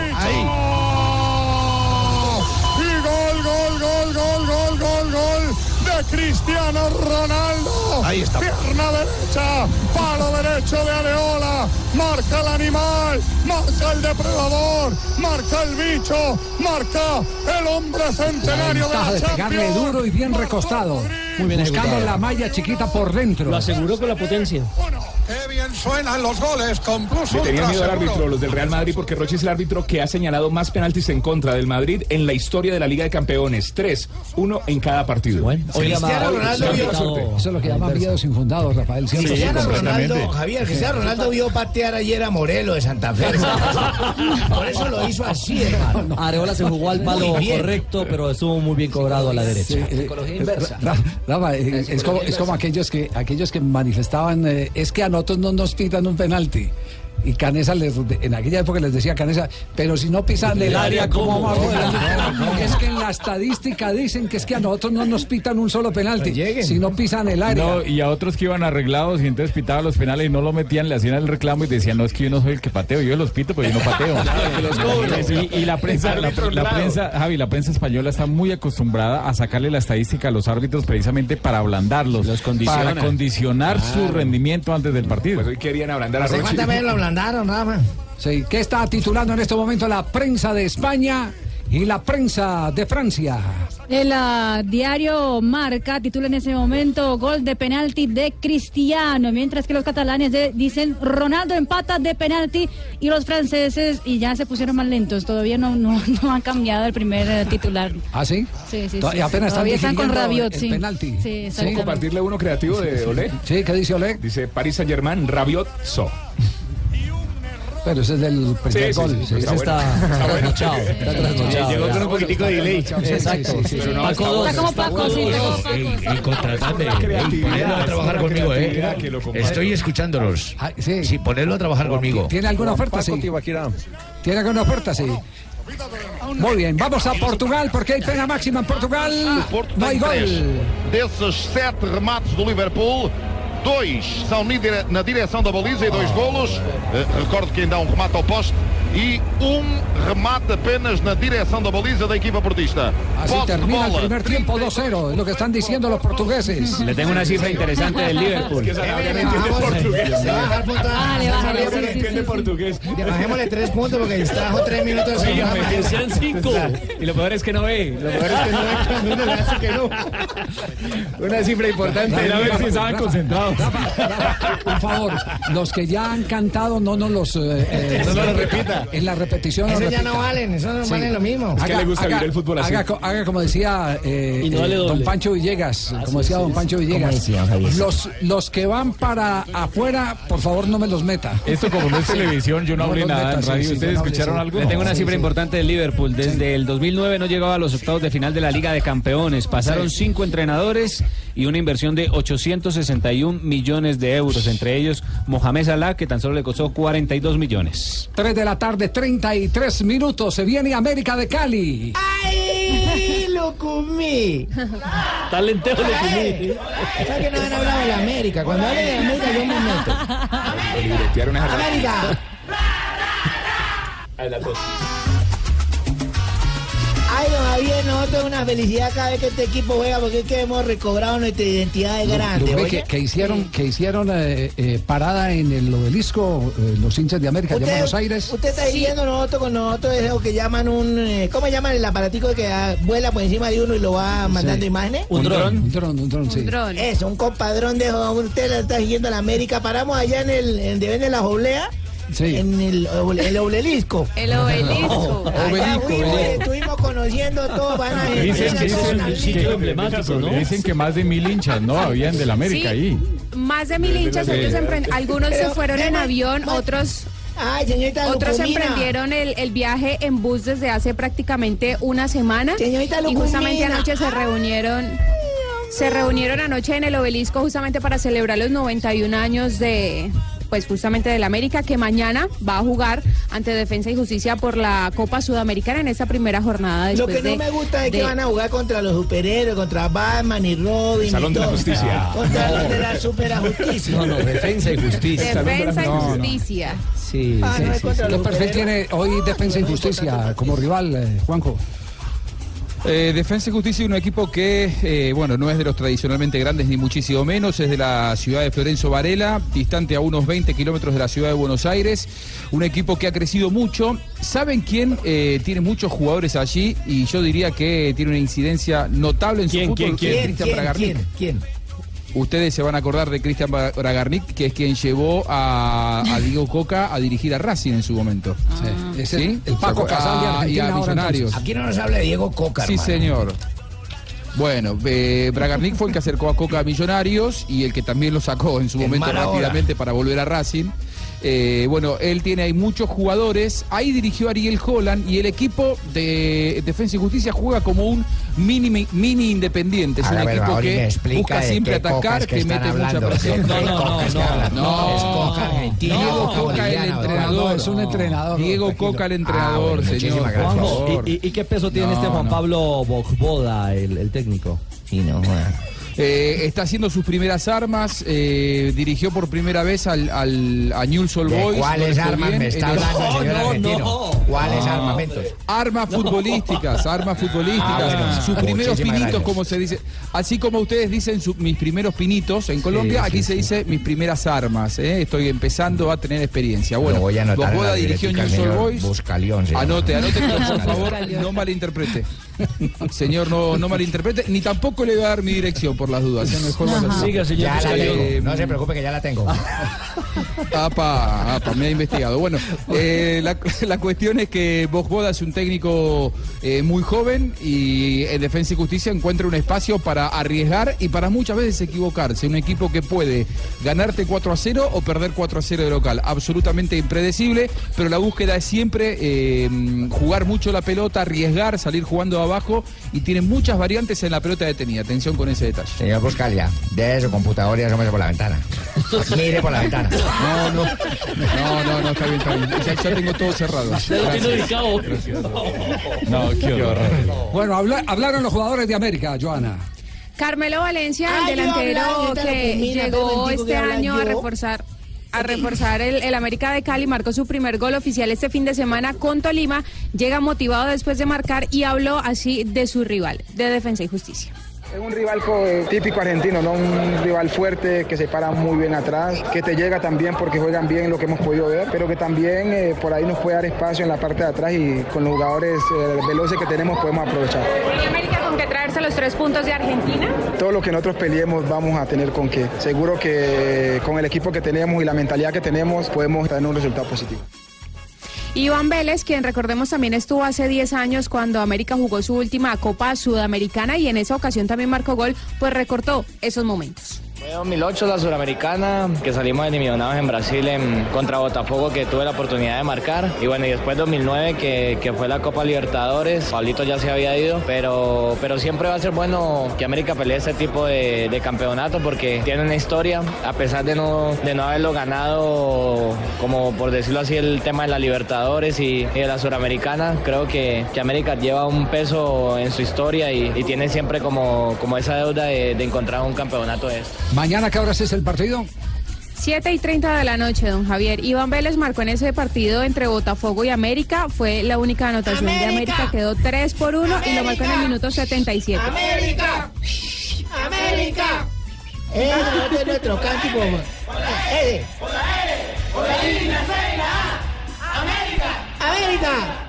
Y gol, gol, gol, gol, gol, gol, gol de Cristiano Ronaldo. Ahí está. Pierna derecha, palo derecho de Areola. Marca el animal, marca el depredador, marca el bicho, marca el hombre centenario de Ventaja la de pegarle duro y bien recostado. Muy bien Buscando ejecutado. la malla chiquita por dentro. Lo aseguró con la potencia. Qué bien suenan los goles con Plus Le tenían miedo al árbitro, los del Real Madrid, porque Roche es el árbitro que ha señalado más penaltis en contra del Madrid en la historia de la Liga de Campeones. Tres, uno en cada partido. Hoy llama- Cristiano Ronaldo vio- Eso es lo que llaman miedos infundados, Rafael. Siempre. Cristiano. Ronaldo, Javier, Cristiano Ronaldo vio patear ayer a Morelo de Santa Fe. <laughs> Por eso lo hizo así, hermano. Areola se jugó al palo correcto, pero estuvo muy bien cobrado a la derecha. Eh, Ra- Rafa, eh, es, como, es como aquellos que aquellos que manifestaban eh, es que a nosotros no nos pitan un penalti. Y Canesa les, en aquella época les decía Canesa, pero si no pisan el área, ¿cómo vamos a jugar? Es que en la estadística dicen que es que a nosotros no nos pitan un solo penalti. Si no pisan el área. No, y a otros que iban arreglados y entonces pitaban los penales y no lo metían, le hacían el reclamo y decían, no, es que yo no soy el que pateo, yo los pito, pero yo no pateo. <laughs> y, y la prensa, la, la prensa, Javi, la prensa española está muy acostumbrada a sacarle la estadística a los árbitros precisamente para ablandarlos, condiciona. para condicionar su rendimiento antes del partido. Pues hoy querían ablandar a ¿Hace <laughs> Ablandaron, Rafa? Sí, ¿Qué está titulando en este momento la prensa de España y la prensa de Francia? El ah, diario Marca titula en ese momento gol de penalti de Cristiano, mientras que los catalanes de- dicen Ronaldo empata de penalti y los franceses y ya se pusieron más lentos, todavía no, no, <laughs> no han cambiado el primer eh, titular. ¿Ah, sí? Sí, sí, sí, apenas sí. Están están con Rabiot, el sí. penalti. Sí, ¿Puedo exactamente. compartirle uno creativo de Olé? Sí, ¿qué dice Oleg? Dice Paris Saint Germain, Rabiot, So. Pero ese es del primer Sí, gol. sí, Sí, está ese bueno. Está, está trasnochado, está trasnochado. Llegó con un poquitico de delay. Exacto. Sí, sí, sí. Pero no, Paco está como Paco, sí, El, contratante, ponerlo a trabajar conmigo, ¿eh? Estoy escuchándolos. Ah, sí. Sí, ponerlo a trabajar conmigo. ¿Tiene alguna oferta? Sí. ¿Tiene alguna oferta? Sí. Muy bien, vamos a Portugal porque hay pena máxima en Portugal. No hay gol. Desses sete remates do Liverpool, dois são na direção da baliza e dois golos. Eh, recordo que ainda há um remate ao poste e um remate apenas na direção da baliza da equipa portista. Así termina el primer tiempo 2-0, es lo que están diciendo los portugueses. Le tengo una cifra interesante del Liverpool. Bájale, bájale, sí, sí, sí, sí. portugués. Bajémosle tres puntos porque distrajo tres minutos. programa. que sean cinco. Y lo peor es que no ve. Lo peor es que no ve cuando uno le hace que no. Una cifra importante. Rafa, A ver si estaban concentrados. Por favor, los que ya han cantado no nos los... eh, eh, No nos lo repita. En la repetición Esos nos ya no valen, esos no Sí. valen lo mismo. Es que le gusta vivir el fútbol así. Haga, co- haga como decía eh, Y no vale eh, don. Pancho Villegas, como decía don Pancho Villegas. decía? Los, los que van para afuera, por favor no me los meta. Esto como no es televisión, yo no No hablé nada en radio. sí, ¿Ustedes escucharon sí. algo? Le tengo una Sí, cifra sí. importante del Liverpool. Desde el 2009 no llegaba a los octavos de final de la Liga de Campeones. Pasaron cinco entrenadores y una inversión de 861 millones de euros. Entre ellos Mohamed Salah, que tan solo le costó 42 millones. 3 de la tarde, 33 minutos. Se viene América de Cali. ¡Ay, lo comí! Talenteo le comí. ¿Sabes que no han hablado de la América? Cuando hablen de América yo me meto. Esa ¡América! Ay, don Javier, nosotros es una felicidad cada vez que este equipo juega porque es que hemos recobrado nuestra identidad de grande. Lo oye. que, que hicieron, que hicieron eh, eh, parada en el obelisco eh, los hinchas de América de Buenos Aires. Usted está diciendo nosotros con nosotros es lo que llaman un... eh, ¿Cómo llaman el aparatico que ah, vuela por encima de uno y lo va mandando Sí. imágenes? Un dron. Un dron, un dron, sí. Dron. Eso, un compadrón de usted lo está siguiendo a la América. Paramos allá en el en donde venden las obleas. Sí. En el, el obelisco. <laughs> El obelisco. Allá fuimos, eh, estuvimos conociendo todo. Van a Dicen, dicen- que- ¿no? dicen que más de mil hinchas, ¿no? Habían del América Sí. ahí. Más de mil hinchas, algunos se fueron en avión, otros Ay, señorita otros Lucumina. emprendieron el, el viaje en bus desde hace prácticamente una semana. Señorita y justamente anoche se reunieron se reunieron anoche en el obelisco justamente para celebrar los 91 años de pues justamente del América que mañana va a jugar ante Defensa y Justicia por la Copa Sudamericana en esta primera jornada Lo que no de- me gusta es que van a jugar contra los superhéroes, contra Batman y Robin. Salón y de la. Justicia. Contra los de la superajusticia. No, no, defensa y justicia. Defensa y No, no. Justicia. Sí, Ah, sí, no sí, contra ¿Qué perfil tiene hoy Defensa y Justicia como rival, eh, Juanjo? Eh, Defensa y Justicia es un equipo que, eh, bueno, no es de los tradicionalmente grandes ni muchísimo menos, es de la ciudad de Florenzo Varela, distante a unos 20 kilómetros de la ciudad de Buenos Aires, un equipo que ha crecido mucho. ¿Saben quién eh, tiene muchos jugadores allí? Y yo diría que tiene una incidencia notable en su ¿Quién, fútbol, quién, ¿Quién, Cristian quién, quién? Ustedes se van a acordar de Cristian Bra- Bragarnik, que es quien llevó a, a Diego Coca a dirigir a Racing en su momento. Sí. El, el Paco Casal Ah, y a Millonarios. Aquí no nos habla de Diego Coca, Sí, hermano. señor. Bueno, eh, Bragarnik fue el que acercó a Coca a Millonarios y el que también lo sacó en su En momento hora. rápidamente para volver a Racing. Eh, bueno, él tiene ahí muchos jugadores. Ahí dirigió a Ariel Holland y el equipo de Defensa y Justicia juega como un mini, mini independiente. Es Ahora, un ver, equipo que busca siempre atacar, que que, mete mucha hablando. presión. ¿De No, no, no, hablan? no, Es Coca argentino, Diego Coca Coca el entrenador. No, es un entrenador. Diego tranquilo. Coca el Ah, entrenador, bueno, señor. ¿Y, y- qué peso tiene No, este Juan no. Pablo Bogboda, el, el técnico? Sí, no, joda. Eh, está haciendo sus primeras armas, eh, dirigió por primera vez al, al a Newell's Old ¿De Boys. cuáles armas bien. me está el- hablando el señor no, argentino? no. ¿Cuáles No. armamentos? Armas futbolísticas, armas futbolísticas. Ah, bueno. sus primeros Muchísimas pinitos, gracias. como se dice. Así como ustedes dicen su- mis primeros pinitos en Colombia, sí, aquí se sí. dice mis primeras armas. ¿eh? Estoy empezando a tener experiencia. Bueno, voy a dirigió Old señor Boys. Buscalión. Anote, anote, por <laughs> favor, no malinterprete. Señor, no, no malinterprete, ni tampoco le voy a dar mi dirección por las dudas. Siga, señor Ya la tengo. No se preocupe que ya la tengo. <laughs> Apa, apa, me ha investigado. Bueno, eh, la, la cuestión es que Bosboda es un técnico eh, muy joven y en Defensa y Justicia encuentra un espacio para arriesgar y para muchas veces equivocarse. Un equipo que puede ganarte 4 a 0 o perder 4 a 0 de local. Absolutamente impredecible, pero la búsqueda es siempre eh, jugar mucho la pelota, arriesgar, salir jugando abajo y tiene muchas variantes en la pelota detenida. Atención con ese detalle. Señor Buscalia, de su computador y asómese por la ventana. Mire por la ventana. No, no, no, no, no, está bien, está bien. Ya, ya tengo todo cerrado. Gracias. No, qué horror. Bueno, habla- hablaron los jugadores de América, Joana. Carmelo Valencia, Ay, el yo delantero hablar, yo te lo que llegó este habla año a yo. reforzar a reforzar el, el América de Cali, marcó su primer gol oficial este fin de semana con Tolima, llega motivado después de marcar y habló así de su rival, de Defensa y Justicia. Es un rival co- típico argentino, ¿no? Un rival fuerte que se para muy bien atrás, que te llega también porque juegan bien lo que hemos podido ver, pero que también eh, por ahí nos puede dar espacio en la parte de atrás y con los jugadores eh, veloces que tenemos podemos aprovechar. ¿Y América con qué traerse los tres puntos de Argentina? Todo lo que nosotros peleemos vamos a tener con qué. Seguro que con el equipo que tenemos y la mentalidad que tenemos podemos tener un resultado positivo. Iván Vélez, quien recordemos también estuvo hace 10 años cuando América jugó su última Copa Sudamericana y en esa ocasión también marcó gol, pues recortó esos momentos. Fue 2008 la Suramericana, que salimos eliminados en Brasil en, contra Botafogo, que tuve la oportunidad de marcar. Y bueno, y después 2009, que, que fue la Copa Libertadores, Pablito ya se había ido, pero, pero siempre va a ser bueno que América pelee este tipo de, de campeonato porque tiene una historia, a pesar de no, de no haberlo ganado, como por decirlo así, el tema de la Libertadores y, de la Suramericana, creo que, que América lleva un peso en su historia y, y tiene siempre como, como esa deuda de, de encontrar un campeonato de esto. ¿Mañana qué horas es el partido? 7 y 30 de la noche, don Javier. Iván Vélez marcó en ese partido entre Botafogo y América. Fue la única anotación de América. Quedó 3 por 1 y lo marcó en el minuto 77. ¡América! ¡América! Eh, es nuestro cántico. Eh. ¡América! ¡Ra, ra, ra!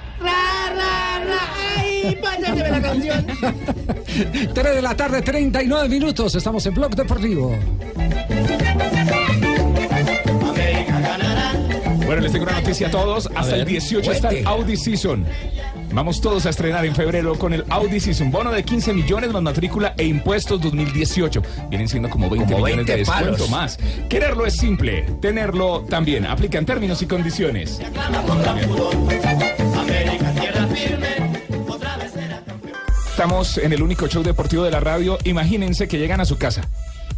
¡Ay, pásateme la canción! <laughs> 3 de la tarde, 39 minutos. Estamos en Blog Deportivo. Bueno, les tengo una noticia a todos. Hasta ver, el 18 está el Audi Season. Vamos todos a estrenar en febrero con el Audi Season. Bono de 15 millones más matrícula e impuestos 2018. Vienen siendo como 20 Como millones de 20 descuento palos. más. Quererlo es simple. Tenerlo también. Aplican términos y condiciones. Estamos en el único show deportivo de la radio. Imagínense que llegan a su casa.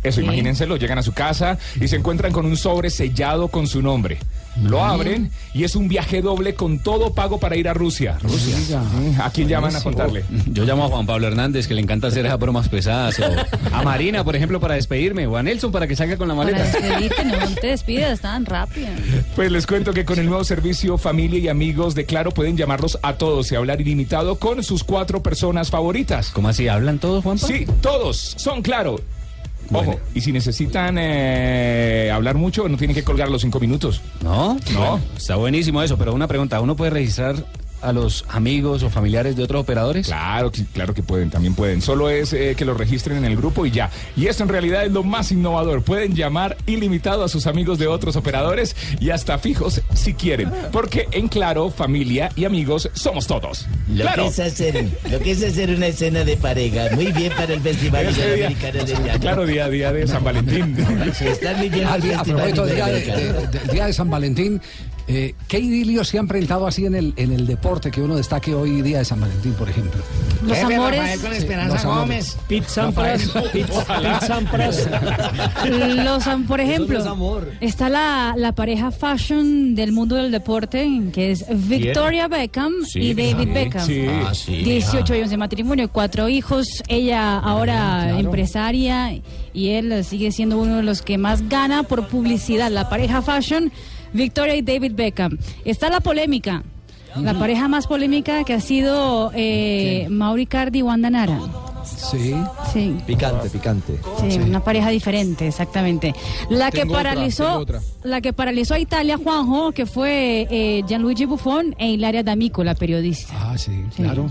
Eso, imagínenselo, llegan a su casa y se encuentran con un sobre sellado con su nombre. Lo abren y es un viaje doble con todo pago para ir a Rusia. Rusia. ¿A quién llaman a contarle? Yo llamo a Juan Pablo Hernández, que le encanta hacer esas bromas pesadas. o- A Marina, por ejemplo, para despedirme, o a Nelson para que salga con la maleta. Para despedirte, no te despidas tan rápido. Pues les cuento que con el nuevo servicio Familia y Amigos de Claro pueden llamarlos a todos y hablar ilimitado con sus cuatro personas favoritas. ¿Cómo así? ¿Hablan todos, Juanpa? Sí, todos son Claro. Ojo, y si necesitan eh, hablar mucho, no tienen que colgar los cinco minutos. ¿No? No. Bueno, está buenísimo eso, pero una pregunta, ¿uno puede registrar a los amigos o familiares de otros operadores? Claro, que- claro que pueden, también pueden. Solo es eh, que los registren en el grupo y ya. Y esto en realidad es lo más innovador. Pueden llamar ilimitado a sus amigos de otros operadores y hasta fijos si quieren. Porque en Claro, familia y amigos somos todos. Lo claro. que es hacer, lo que es hacer una escena de pareja. Muy bien para el Festival Interamericano Llano. Claro, día a día de San Valentín. <laughs> Muy bien Ah, el Festival de, de- día de San Valentín, eh, ¿qué idilio se han presentado así en el, en el deporte que uno destaque hoy día de San Valentín, por ejemplo? Los Jefe, amores. Rafael con Sí, Esperanza los amores. Gómez. Pete Sampras, Pete, Pete Sampras. <laughs> Los, am- por ejemplo, no es amor. está la, la pareja fashion del mundo del deporte, que es Victoria Beckham Sí, y David sí, Beckham. sí. Ah, sí. 18 años de matrimonio, cuatro hijos, ella ahora empresaria y él sigue siendo uno de los que más gana por publicidad. La pareja fashion, Victoria y David Beckham. Está la polémica. La pareja más polémica que ha sido eh, Mauri Cardi y Wanda Nara. Sí. Sí. Picante, picante. Sí, una pareja diferente, exactamente. La que Tengo paralizó, otra. la que paralizó a Italia, Juanjo, que fue eh, Gianluigi Buffon e Hilaria D'Amico, la periodista. Ah, sí, claro.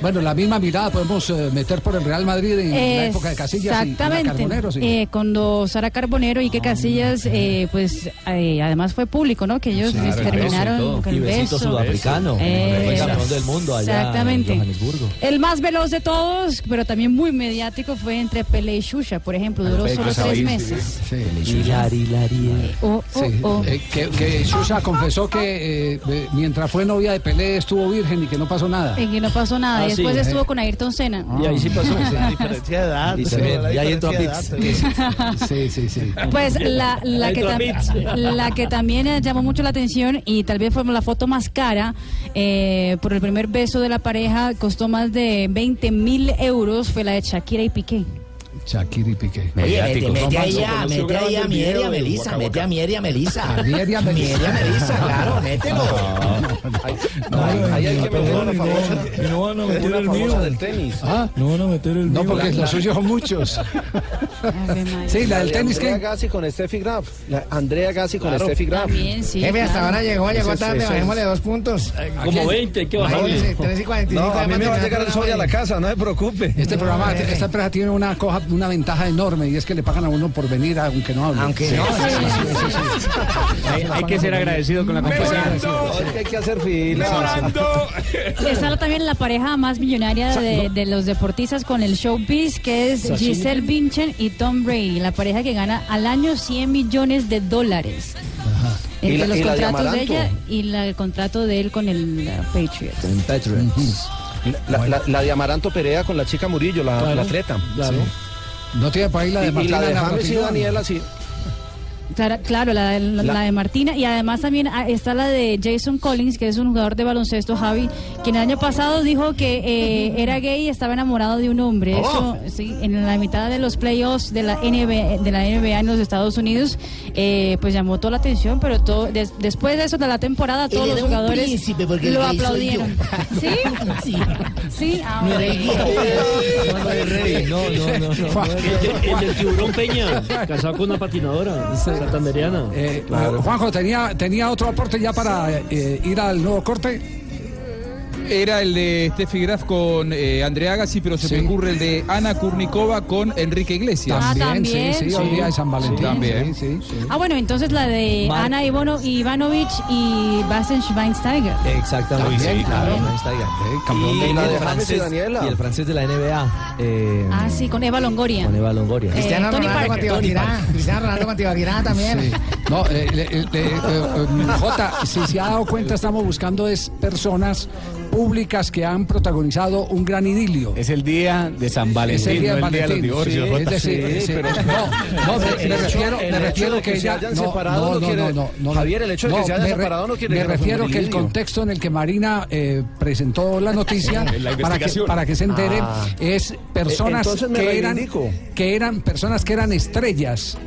Bueno, la misma mirada podemos eh, meter por el Real Madrid en la época de Casillas y- y, Exactamente. Carbonero, sí. Eh, cuando Sara Carbonero y que Casillas, eh, pues eh, además fue público, ¿no? Que ellos Claro, el beso y terminaron con Y el beso. sudafricano. Eh, Fue campeón del mundo allá Exactamente. en Johannesburgo. El más veloz de todos, pero también muy mediático, fue entre Pelé y Xuxa, por ejemplo. Duró solo tres meses. Oh, oh, Sí, oh. eh, que, que Xuxa confesó que eh, eh, mientras fue novia de Pelé estuvo virgen y que no pasó nada. En que no pasó nada. Ah, después sí. estuvo con Ayrton Senna. Y ahí sí pasó. diferencia de edad. Y también, ahí entró a edad. Sí, sí, sí. Pues la, la, que, la que también eh, llamó mucho la atención y tal vez fue la foto más cara eh, por el primer beso de la pareja, costó más de 20 mil euros, fue la de Shakira y Piqué. Shakira y Piqué. Oye, mete, mete ahí a, mete ahí a Mieri a Melisa, mete a Mieri a Melisa. Mieri a Melisa. Claro, <laughs> mételo. Ahí hay que meter una famosa. No van a meter el mío. del tenis. Ah, No van a meter el no, mío. porque los suyos son muchos. <laughs> Sí, la del de tenis Andrea que. Gassi con Steffi Graf. La Andrea Gassi con Claro. Steffi Graf. También, sí. Jefe, hasta claro. ahora llegó, llegó tarde, es- bajémosle dos puntos. Como 20, hay que bajarle. 3 y 45. No, a mí me va a llegar el sol a la casa, no se preocupe. Este programa, jefe. esta empresa tiene una, cosa, una ventaja enorme y es que le pagan a uno por venir aunque no hable. Aunque no, sí, sí, sí, sí. Hay, hay que ser agradecido con la compañía. Hay que hacer fila. Está también la pareja más millonaria de, los deportistas con el showbiz, que es Giselle Bündchen y Tom Brady, la pareja que gana al año 100 millones de dólares. ¿Y Entre la- los y la de contratos de, ella y la- el contrato de él con el uh, Patriots. La, la, la de Amaranto Perea con la chica Murillo, la, la atleta. Claro. No tiene para ahí la de y Martina la de James y. Daniela, sí. Claro, claro, la, de- la- La- la de Martina y además también ah, está la de Jason Collins, que es un jugador de baloncesto, Javi, quien el año pasado dijo que eh, era gay y estaba enamorado de un hombre. Eso, sí, en la mitad de los playoffs de la NBA, de la NBA en los Estados Unidos, eh, pues llamó toda la atención, pero todo, des- después de eso de la temporada todos los jugadores lo aplaudieron. ¿Sí? Sí. Sí, ah, No. No, no. No, no, no. no. El, el del tiburón Peña, casado con una patinadora santanderiana. Eh, Juanjo, ¿tenía, ¿tenía otro aporte ya para eh, ir al nuevo corte? Era el de Steffi Graf con eh, Andrea Agassi, pero se Sí. me ocurre el de Ana Kurnikova con Enrique Iglesias. Ah, también, sí, sí, hoy día de San Valentín. También. Sí, sí, sí. Ah, bueno, entonces la de Mar- Ana Ivono- Ivanovic y Bastian Schweinsteiger. Exactamente. También, claro. Schweinsteiger. campeón Y, de el la de francés, Daniela. y el francés de la NBA. eh, Ah, sí, con Eva Longoria. Con Eva Longoria. Eh, Cristiano Ronaldo con Parker. Tibaquirá. Cristiano Ronaldo con Tibaquirá también. Sí. No, eh, eh, eh, Jota, si se ha dado cuenta, estamos buscando es personas públicas que han protagonizado un gran idilio. Es el día de San Valentín, Es el día de no el día de los divorcios. Sí, es Jota. decir, Sí, sí, pero- no, no, me, refiero, me que, se no Javier, el hecho de que se hayan re- separado no quiere Me refiero que el contexto en el que Marina eh, presentó la noticia <laughs> La para que investigación. para que se entere Ah. es personas entonces me que eran que eran personas que eran estrellas.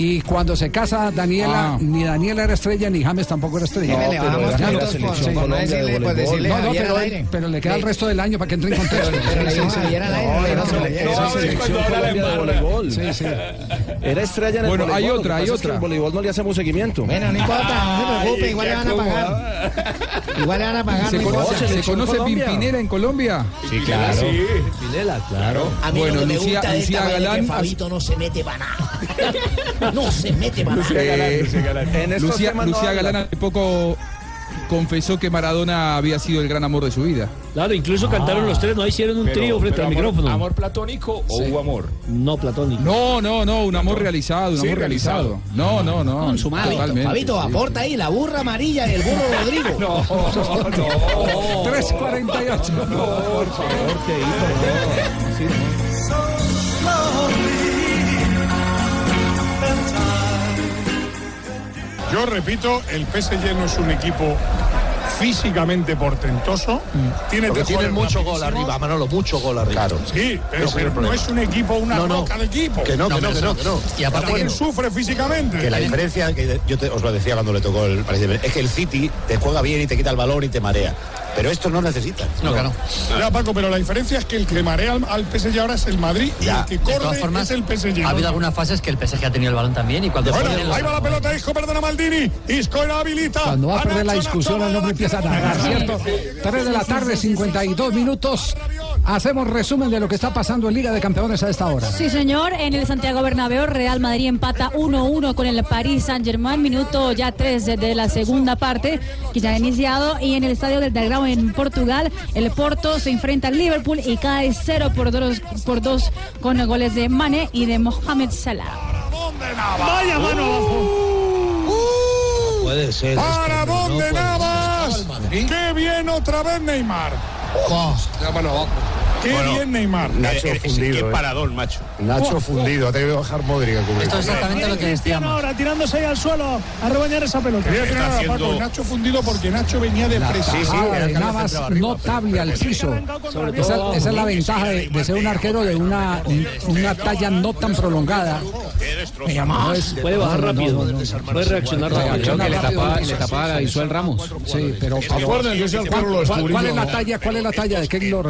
Y cuando se casa Daniela, Ah. ni Daniela era estrella, ni James tampoco era estrella. Le pero bajamos puntos por, no decirle, pues decirle No, pero, pero le queda el resto del año para que entre en contexto. Pero le Sí, sí, al aire. No, era No. Sí, sí. Estrella en el Bueno, hay voleibol, lo otra, hay otra. El voleibol no le hacemos seguimiento. Bueno, no importa, no se preocupe, igual le van a pagar. Igual le van a pagar. ¿Se no conoce, importa. ¿se Selección conoce Colombia. Pimpinela en Colombia? Sí, claro. Sí. Pinela, claro. Bueno, Lucía- Galán- Fabito no se mete para nada. No se mete En estos Lucía, temas no Lucía habla. Galán hace poco confesó que Maradona había sido el gran amor de su vida. Claro, incluso cantaron los tres, no hicieron un Pero- trío frente pero al amor- micrófono. ¿Amor platónico o hubo amor? No, platónico. No, no, no, un amor realizado, un Sí, amor realizado. No, no, no. Consumado. totalmente. Fabito, aporta ahí la burra amarilla y el burro <laughs> Rodrigo. No, no. 348. <laughs> Yo repito, el PSG no es un equipo físicamente portentoso. Tiene Porque tienen mucho gol arriba, Manolo, mucho gol arriba. Claro. Sí, pero, es el pero no problema. es un equipo, una No, no. roca de equipo. Que no, que no, que no, que no. Y aparte También que no. sufre físicamente. Que la diferencia, que yo te- os lo decía cuando le tocó el es que el City te juega bien y te quita el balón y te marea. Pero estos no necesitan. No, claro. Ya, Paco, pero la diferencia es que el que marea al, al PSG ahora es el Madrid y el que de todas corre formas, es el PSG. Ha ¿no? habido algunas fases que el PSG ha tenido el balón también y cuando Bueno, ahí va la pelota, Isco, perdona Maldini. Isco era habilita. Cuando va a perder la discusión, el empieza a narrar, ¿cierto? 3 de la tarde, 52 minutos. Hacemos resumen de lo que está pasando en Liga de Campeones a esta hora. Sí, señor. En el Santiago Bernabéu, Real Madrid empata 1-1 con el Paris Saint-Germain. Minuto ya 3 de la segunda parte, que ya ha iniciado. Y en el estadio del Dragao en Portugal, el Porto se enfrenta al Liverpool y cae 0 por 2 por dos con goles de Mane y de Mohamed Salah. Vaya mano abajo. Puede ser. Para esto, no dónde puede Qué bien otra vez Neymar. Qué Bueno, bien Neymar. Nacho Eh, eh, fundido. qué eh. parador, macho. Nacho Buah. fundido. Ha tenido que bajar Modric a cubrir. Esto es exactamente lo que decíamos. ahora tirándose ahí al suelo a rebañar esa pelota. Frenar a haciendo- Paco, Nacho fundido porque Nacho venía de presa. tajada de Navas notable al piso. Esa, esa es la ventaja de, de ser un arquero de una, una talla no tan prolongada. Me llama. Puede bajar rápido, puede reaccionar rápido. Creo que le tapaba, le tapaba a Isuel Ramos. Sí, pero. Acuérdense ¿Cuál, es la ¿no? talla? ¿Cuál es la talla de Keylor?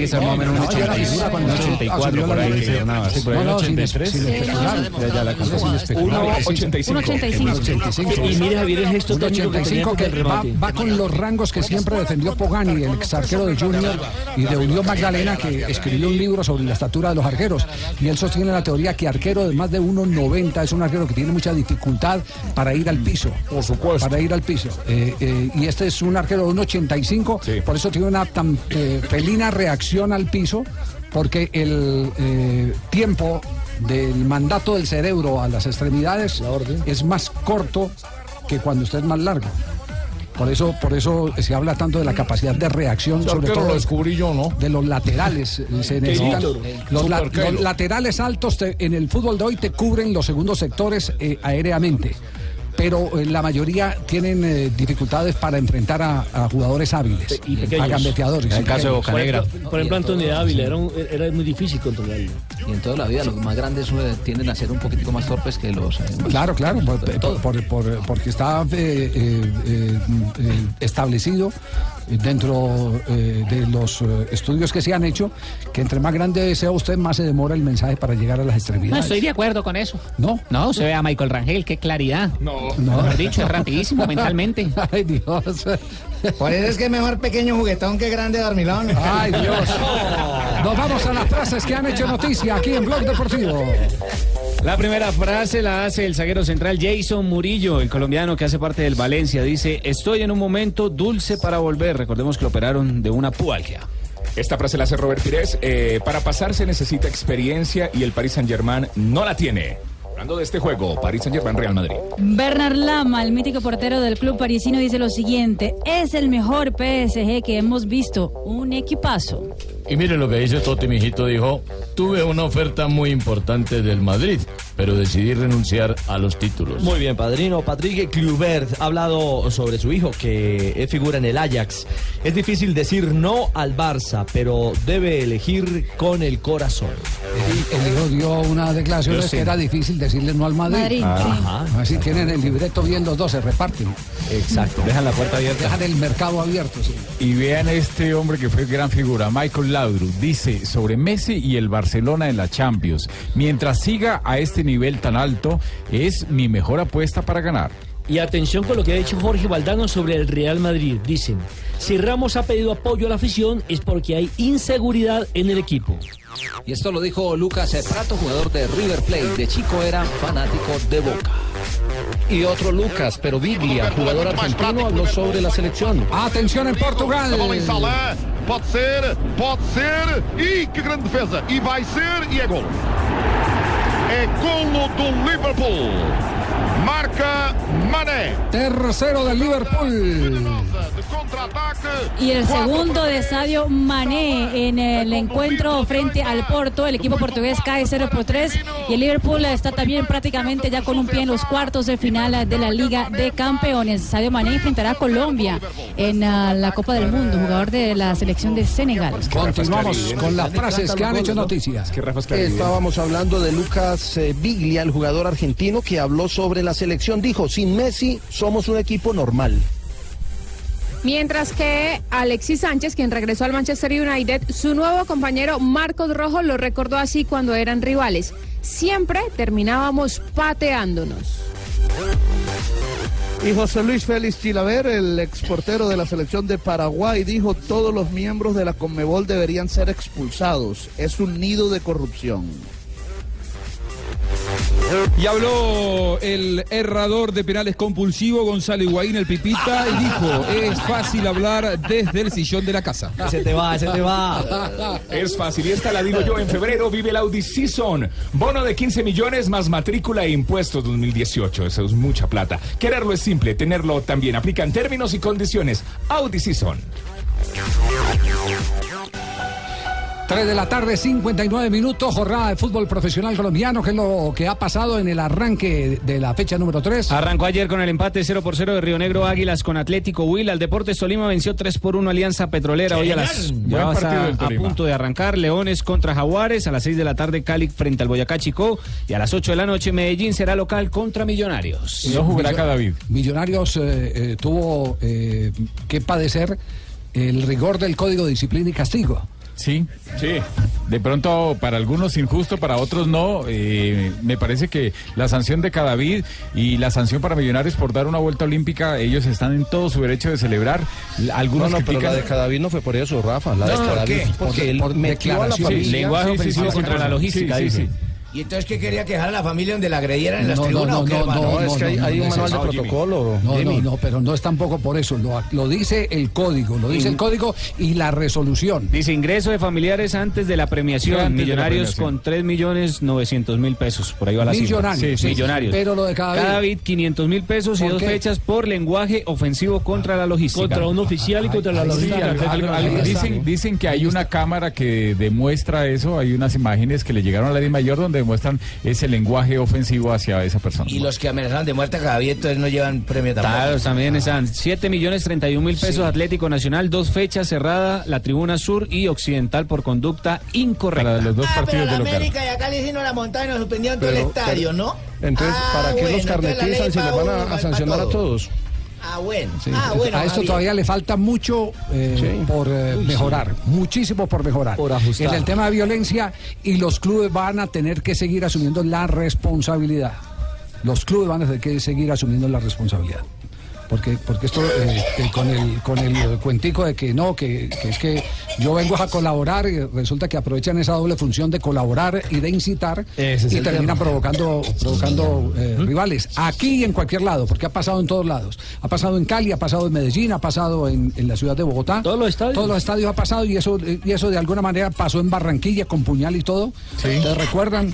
Que ser más o menos un No, ya era 80, figura cuando un asumió 84 por ahí, dirección. sí, Navas. Sí, No, no, sin, sin especular. Ya, ya la Eso sin especular. 1.85. 1.85. Y mire Javier el gesto técnico que tenía 1.85 con que el va, con los rangos que siempre defendió Pogani, el ex arquero de Junior y de Unión Magdalena, que escribió un libro sobre la estatura de los arqueros. Y él sostiene la teoría que arquero de más de 1,90 es un arquero que tiene mucha dificultad para ir al piso. Por supuesto. Para ir al piso. Eh, eh, y este es un arquero de 1,85, por eso tiene una tan eh, felina reacción al piso, porque el eh, tiempo del mandato del cerebro a las extremidades es más corto que cuando usted es más largo. Por eso, por eso se habla tanto de la capacidad de reacción, sobre todo lo descubrí yo, ¿no? de los laterales. eh, Se necesitan Keylor. los, la- Super Keylor. los laterales altos te- en el fútbol de hoy te cubren los segundos sectores eh, aéreamente. Pero eh, la mayoría tienen eh, dificultades para enfrentar a, a jugadores hábiles, Y pequeños. a gambeteadores. En el caso de Boca Por ejemplo, por ejemplo, Antonio Ávila era, un- era muy difícil controlarlo. Y en toda la vida los más grandes eh, tienden a ser un poquitico más torpes que los... eh, Claro, claro, por- por- por- por- porque está eh, eh, eh, eh, establecido dentro eh, de los eh, estudios que se han hecho que entre más grande sea usted, más se demora el mensaje para llegar a las No extremidades. estoy de acuerdo con eso. No. No, se ve a Michael Rangel, qué claridad. No. Mejor dicho, es rapidísimo mentalmente. <laughs> Ay, Dios. Por eso es que es mejor pequeño juguetón que grande dormilón. Ay, Dios. <laughs> Nos vamos a las frases que han hecho noticia aquí en Blog Deportivo. La primera frase la hace el zaguero central Jason Murillo, el colombiano que hace parte del Valencia. Dice, estoy en un momento dulce para volver. Recordemos que lo operaron de una pubalgia. Esta frase la hace Robert Pires. eh, para pasar se necesita experiencia y el Paris Saint Germain no la tiene. Hablando de este juego, Paris Saint Germain Real Madrid. Bernard Lama, el mítico portero del club parisino, dice lo siguiente: es el mejor PSG que hemos visto, un equipazo. Y mire lo que dice Totti, mi hijito, dijo, tuve una oferta muy importante del Madrid, pero decidí renunciar a los títulos. Muy bien, padrino. Patrick Kluivert ha hablado sobre su hijo, que es figura en el Ajax. Es difícil decir no al Barça, pero debe elegir con el corazón. El hijo dio una declaración Yo de sí. que era difícil decirle no al Madrid. Madrid, Ajá. sí. Así tienen el libreto bien los dos, se reparten. Exacto. Dejan la puerta abierta. Dejan el mercado abierto, sí. Y vean este hombre que fue gran figura, Michael Dice sobre Messi y el Barcelona en la Champions. Mientras siga a este nivel tan alto, es mi mejor apuesta para ganar. Y atención con lo que ha dicho Jorge Valdano sobre el Real Madrid. Dicen, si Ramos ha pedido apoyo a la afición es porque hay inseguridad en el equipo. Y esto lo dijo Lucas Prato, jugador de River Plate. De chico era fanático de Boca. Y otro Lucas, pero Biglia, jugador argentino, habló sobre la selección. Atención en Portugal. Salah, pode ser, pode ser, e que grande defesa, e vai ser, e é gol. É golo do Liverpool. Marca Mané. Tercero del Liverpool. Y el segundo de Sadio Mané en el encuentro frente al Porto. El equipo portugués cae 0 por 3 y el Liverpool está también prácticamente ya con un pie en los cuartos de final de la Liga de Campeones. Sadio Mané enfrentará a Colombia en ah, la Copa del Mundo, jugador de la selección de Senegal. Continuamos con las frases que han hecho noticia. Estábamos hablando de Lucas eh, Biglia, el jugador argentino que habló sobre la selección. Dijo, sin Messi somos un equipo normal. Mientras que Alexis Sánchez, quien regresó al Manchester United, su nuevo compañero Marcos Rojo lo recordó así cuando eran rivales. Siempre terminábamos pateándonos. Y José Luis Félix Chilaver, el exportero de la selección de Paraguay, dijo todos los miembros de la Conmebol deberían ser expulsados. Es un nido de corrupción. Y habló el errador de penales compulsivo Gonzalo Higuaín, el Pipita, y dijo, es fácil hablar desde el sillón de la casa. Ese te va, ese te va. Es fácil, y esta la digo yo, en febrero vive el Audi Season. Bono de 15 millones más matrícula e impuestos 2018. Eso es mucha plata. Quererlo es simple, tenerlo también. Aplican términos y condiciones. Audi Season. 3 de la tarde, 59 minutos, jornada de fútbol profesional colombiano, que es lo que ha pasado en el arranque de la fecha número 3. Arrancó ayer con el empate 0 por 0 de Río Negro Águilas con Atlético Huila. El Deportes Tolima venció 3 por 1 Alianza Petrolera. Hoy a las ya a Tolima. punto de arrancar. Leones contra Jaguares. A las 6 de la tarde Cali frente al Boyacá Chicó. Y a las 8 de la noche Medellín será local contra Millonarios. Millo- Millonarios eh, eh, tuvo eh, que padecer el rigor del Código de Disciplina y Castigo. Sí, sí. De pronto para algunos injusto, para otros no. Eh, me parece que la sanción de Cadavid y la sanción para Millonarios por dar una vuelta olímpica, ellos están en todo su derecho de celebrar. Algunos no, no, pero critican- la de Cadavid no fue por eso, Rafa. La de No, ¿por Cadavid qué? porque él Por metió a la declaración. familia. Sí, lenguaje ofensivo contra la logística, Sí, sí, dice. ¿Y entonces qué quería quejar a la familia donde la agredieran en las No, no, tribunas no, o qué, no, hermano? no, es que hay- no, hay no, un no, manual de no, protocolo, No, no, no, pero no es tampoco por eso. Lo, lo dice el código, lo dice el código y la resolución. Dice ingreso de familiares antes de la premiación. De la Millonarios premiación. con 3 millones 900 mil pesos. Por ahí va la cifra. Millonarios, sí, millonarios. pero lo de Cadavid. 500 mil pesos y ¿Por dos qué? fechas por lenguaje ofensivo contra la logística. Contra un oficial y contra la logística. dicen, dicen que hay una cámara que demuestra eso, hay unas imágenes que le llegaron a la Di Mayor donde demuestran ese lenguaje ofensivo hacia esa persona. Y los que amenazaron de muerte a Cadavid entonces no llevan premio tampoco. Claro, también están 7 millones 31 mil pesos Atlético Nacional, dos fechas cerrada, la tribuna sur y occidental por conducta incorrecta. Para los dos Ah, pero la América y acá le hicieron la montaña y nos suspendieron todo el estadio, pero- ¿no? Entonces, Ah, ¿para qué bueno, los carnetizan si les van a, sancionar a todos. Ah, bueno. Sí, ah, bueno. a esto todavía le falta mucho eh, por eh, mejorar, muchísimo por mejorar. ajustar. En el tema de violencia y los clubes van a tener que seguir asumiendo la responsabilidad. Los clubes van a tener que seguir asumiendo la responsabilidad. Porque, porque esto eh, con el con el cuentico de que no, que, que es que yo vengo a colaborar y resulta que aprovechan esa doble función de colaborar y de incitar Ese y terminan provocando, provocando eh, rivales. Aquí y en cualquier lado, porque ha pasado en todos lados. Ha pasado en Cali, ha pasado en Medellín, ha pasado en, en la ciudad de Bogotá. Todos los estadios. Todos los estadios ha pasado y eso, y eso de alguna manera pasó en Barranquilla con puñal y todo. ¿Ustedes recuerdan?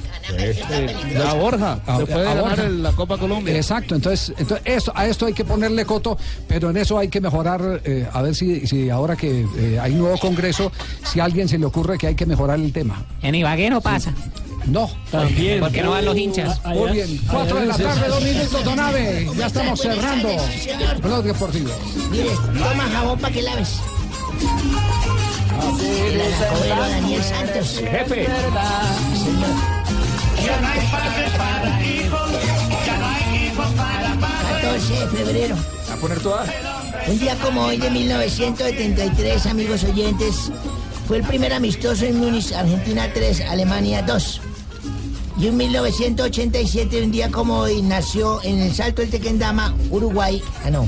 La Borja, A- después de a ganar Borja. la Copa Colombia. Exacto, entonces, entonces esto, a esto hay que ponerle coto, pero en eso hay que mejorar, eh, a ver si, si ahora que eh, hay nuevo congreso, si a alguien se le ocurre que hay que mejorar el tema. En Ibagué no pasa. No. También. Porque no van los hinchas. Muy bien, cuatro de la tarde, dos minutos, Donave. Ya estamos cerrando. Blog Deportivo. Mire, toma jabón para que laves. Daniel Santos. Jefe. Ya no hay padre para hijos, ya no hay hijo para padre. 14 de febrero. Poner toda. Un día como hoy de 1973, amigos oyentes, fue el primer amistoso en Múnich, Argentina 3, Alemania 2. Y en 1987, un día como hoy, nació en el Salto del Tequendama, Uruguay. Ah, no.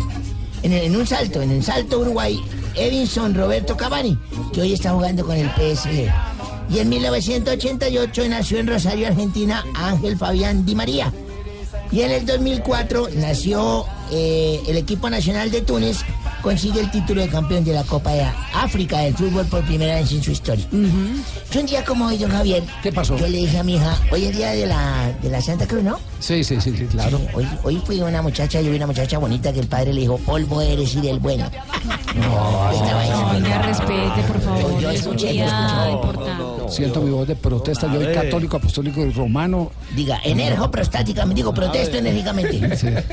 En, el- en un salto, en el Salto Uruguay, Edinson Roberto Cavani, que hoy está jugando con el PSG. Y en 1988 nació en Rosario, Argentina, Ángel Fabián Di María. Y en el 2004 nació eh, el equipo nacional de Túnez, consigue el título de campeón de la Copa de África del fútbol por primera vez en su historia. Yo un día como hoy, don Javier, ¿Qué pasó? yo le dije a mi hija, hoy es día de la, de la Santa Cruz, ¿no? Sí, sí, sí, sí, claro. Sí, hoy, hoy fui una muchacha, yo vi una muchacha bonita que el padre le dijo, polvo eres y del bueno. No, estaba diciendo, Oiga, respete, por favor. Yo escuché, yo escuché. Siento mi voz de protesta. Yo soy católico, apostólico y romano. Diga, energo prostáticamente, digo, protesto enérgicamente.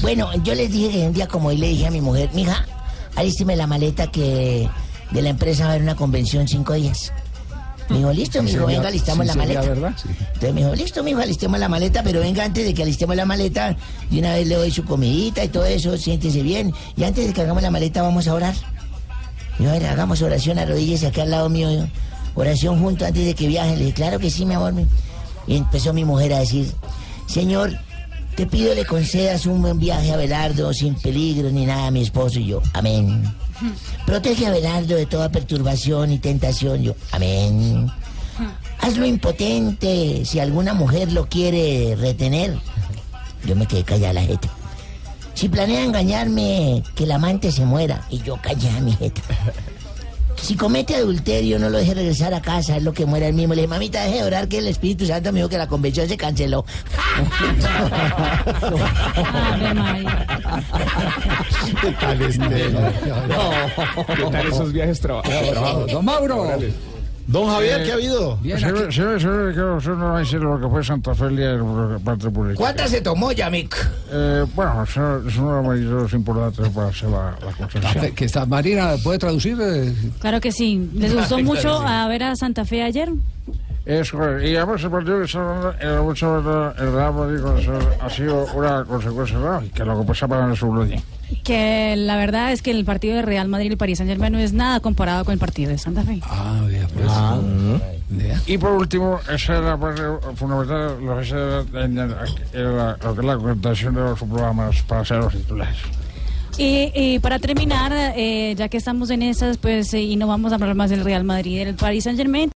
Bueno, yo les dije que un día como hoy le dije a mi mujer, mija, alísteme la maleta que de la empresa va a haber una convención cinco días. Me dijo, listo, Sería- venga, alistamos sí la maleta. verdad, sí. Entonces me dijo, listo, me dijo, alistemos la maleta, pero venga antes de que alistemos la maleta, de una vez le doy su comidita y todo eso, siéntese bien. Y antes de que hagamos la maleta vamos a orar. Y a ver, hagamos oración, arrodíllese acá al lado mío. yo. Oración junto antes de que viajen. Le dije, claro que sí, mi amor. Y empezó mi mujer a decir, Señor, te pido le concedas un buen viaje a Belardo sin peligro ni nada a mi esposo y yo. Amén. Protege a Belardo de toda perturbación y tentación. Yo, amén. Hazlo impotente si alguna mujer lo quiere retener. Yo me quedé callada la jeta. Si planea engañarme, que el amante se muera. Y yo callada mi jeta. Si comete adulterio, no lo deje regresar a casa, es lo que muera el mismo. Le dije, mamita, deje de orar que el Espíritu Santo me dijo que la convención se canceló. ¿Qué tal este? ¿Qué tal esos viajes traba- trabajo? Don Mauro. Don Javier, Eh, ¿qué ha habido? bien, Sí, sí, sí, que usted no va a decir lo que fue Santa Fe el parte pública. ¿Cuántas se tomó, Yamik? Eh, bueno, eso es uno de los importantes para hacer la, la construcción. Que está, Marina, ¿puede traducir? Eh, Claro que sí. ¿Les gustó mucho a ver a Santa Fe ayer? Es correcto. Y además el partido que está hablando, el, mucho, el Real Madrid ha sido una consecuencia lógica, lo que pasa para el Subluñi. Que la verdad es que el partido de Real Madrid y el Paris Saint Germain no es nada comparado con el partido de Santa Fe. Ah, bien, pues. Y por último, esa es la parte fundamental, lo que es, la- de los programas para ser los titulares. Y, y para terminar, eh, ya que estamos en esas, pues, eh, y no vamos a hablar más del Real Madrid y del Paris Saint Germain,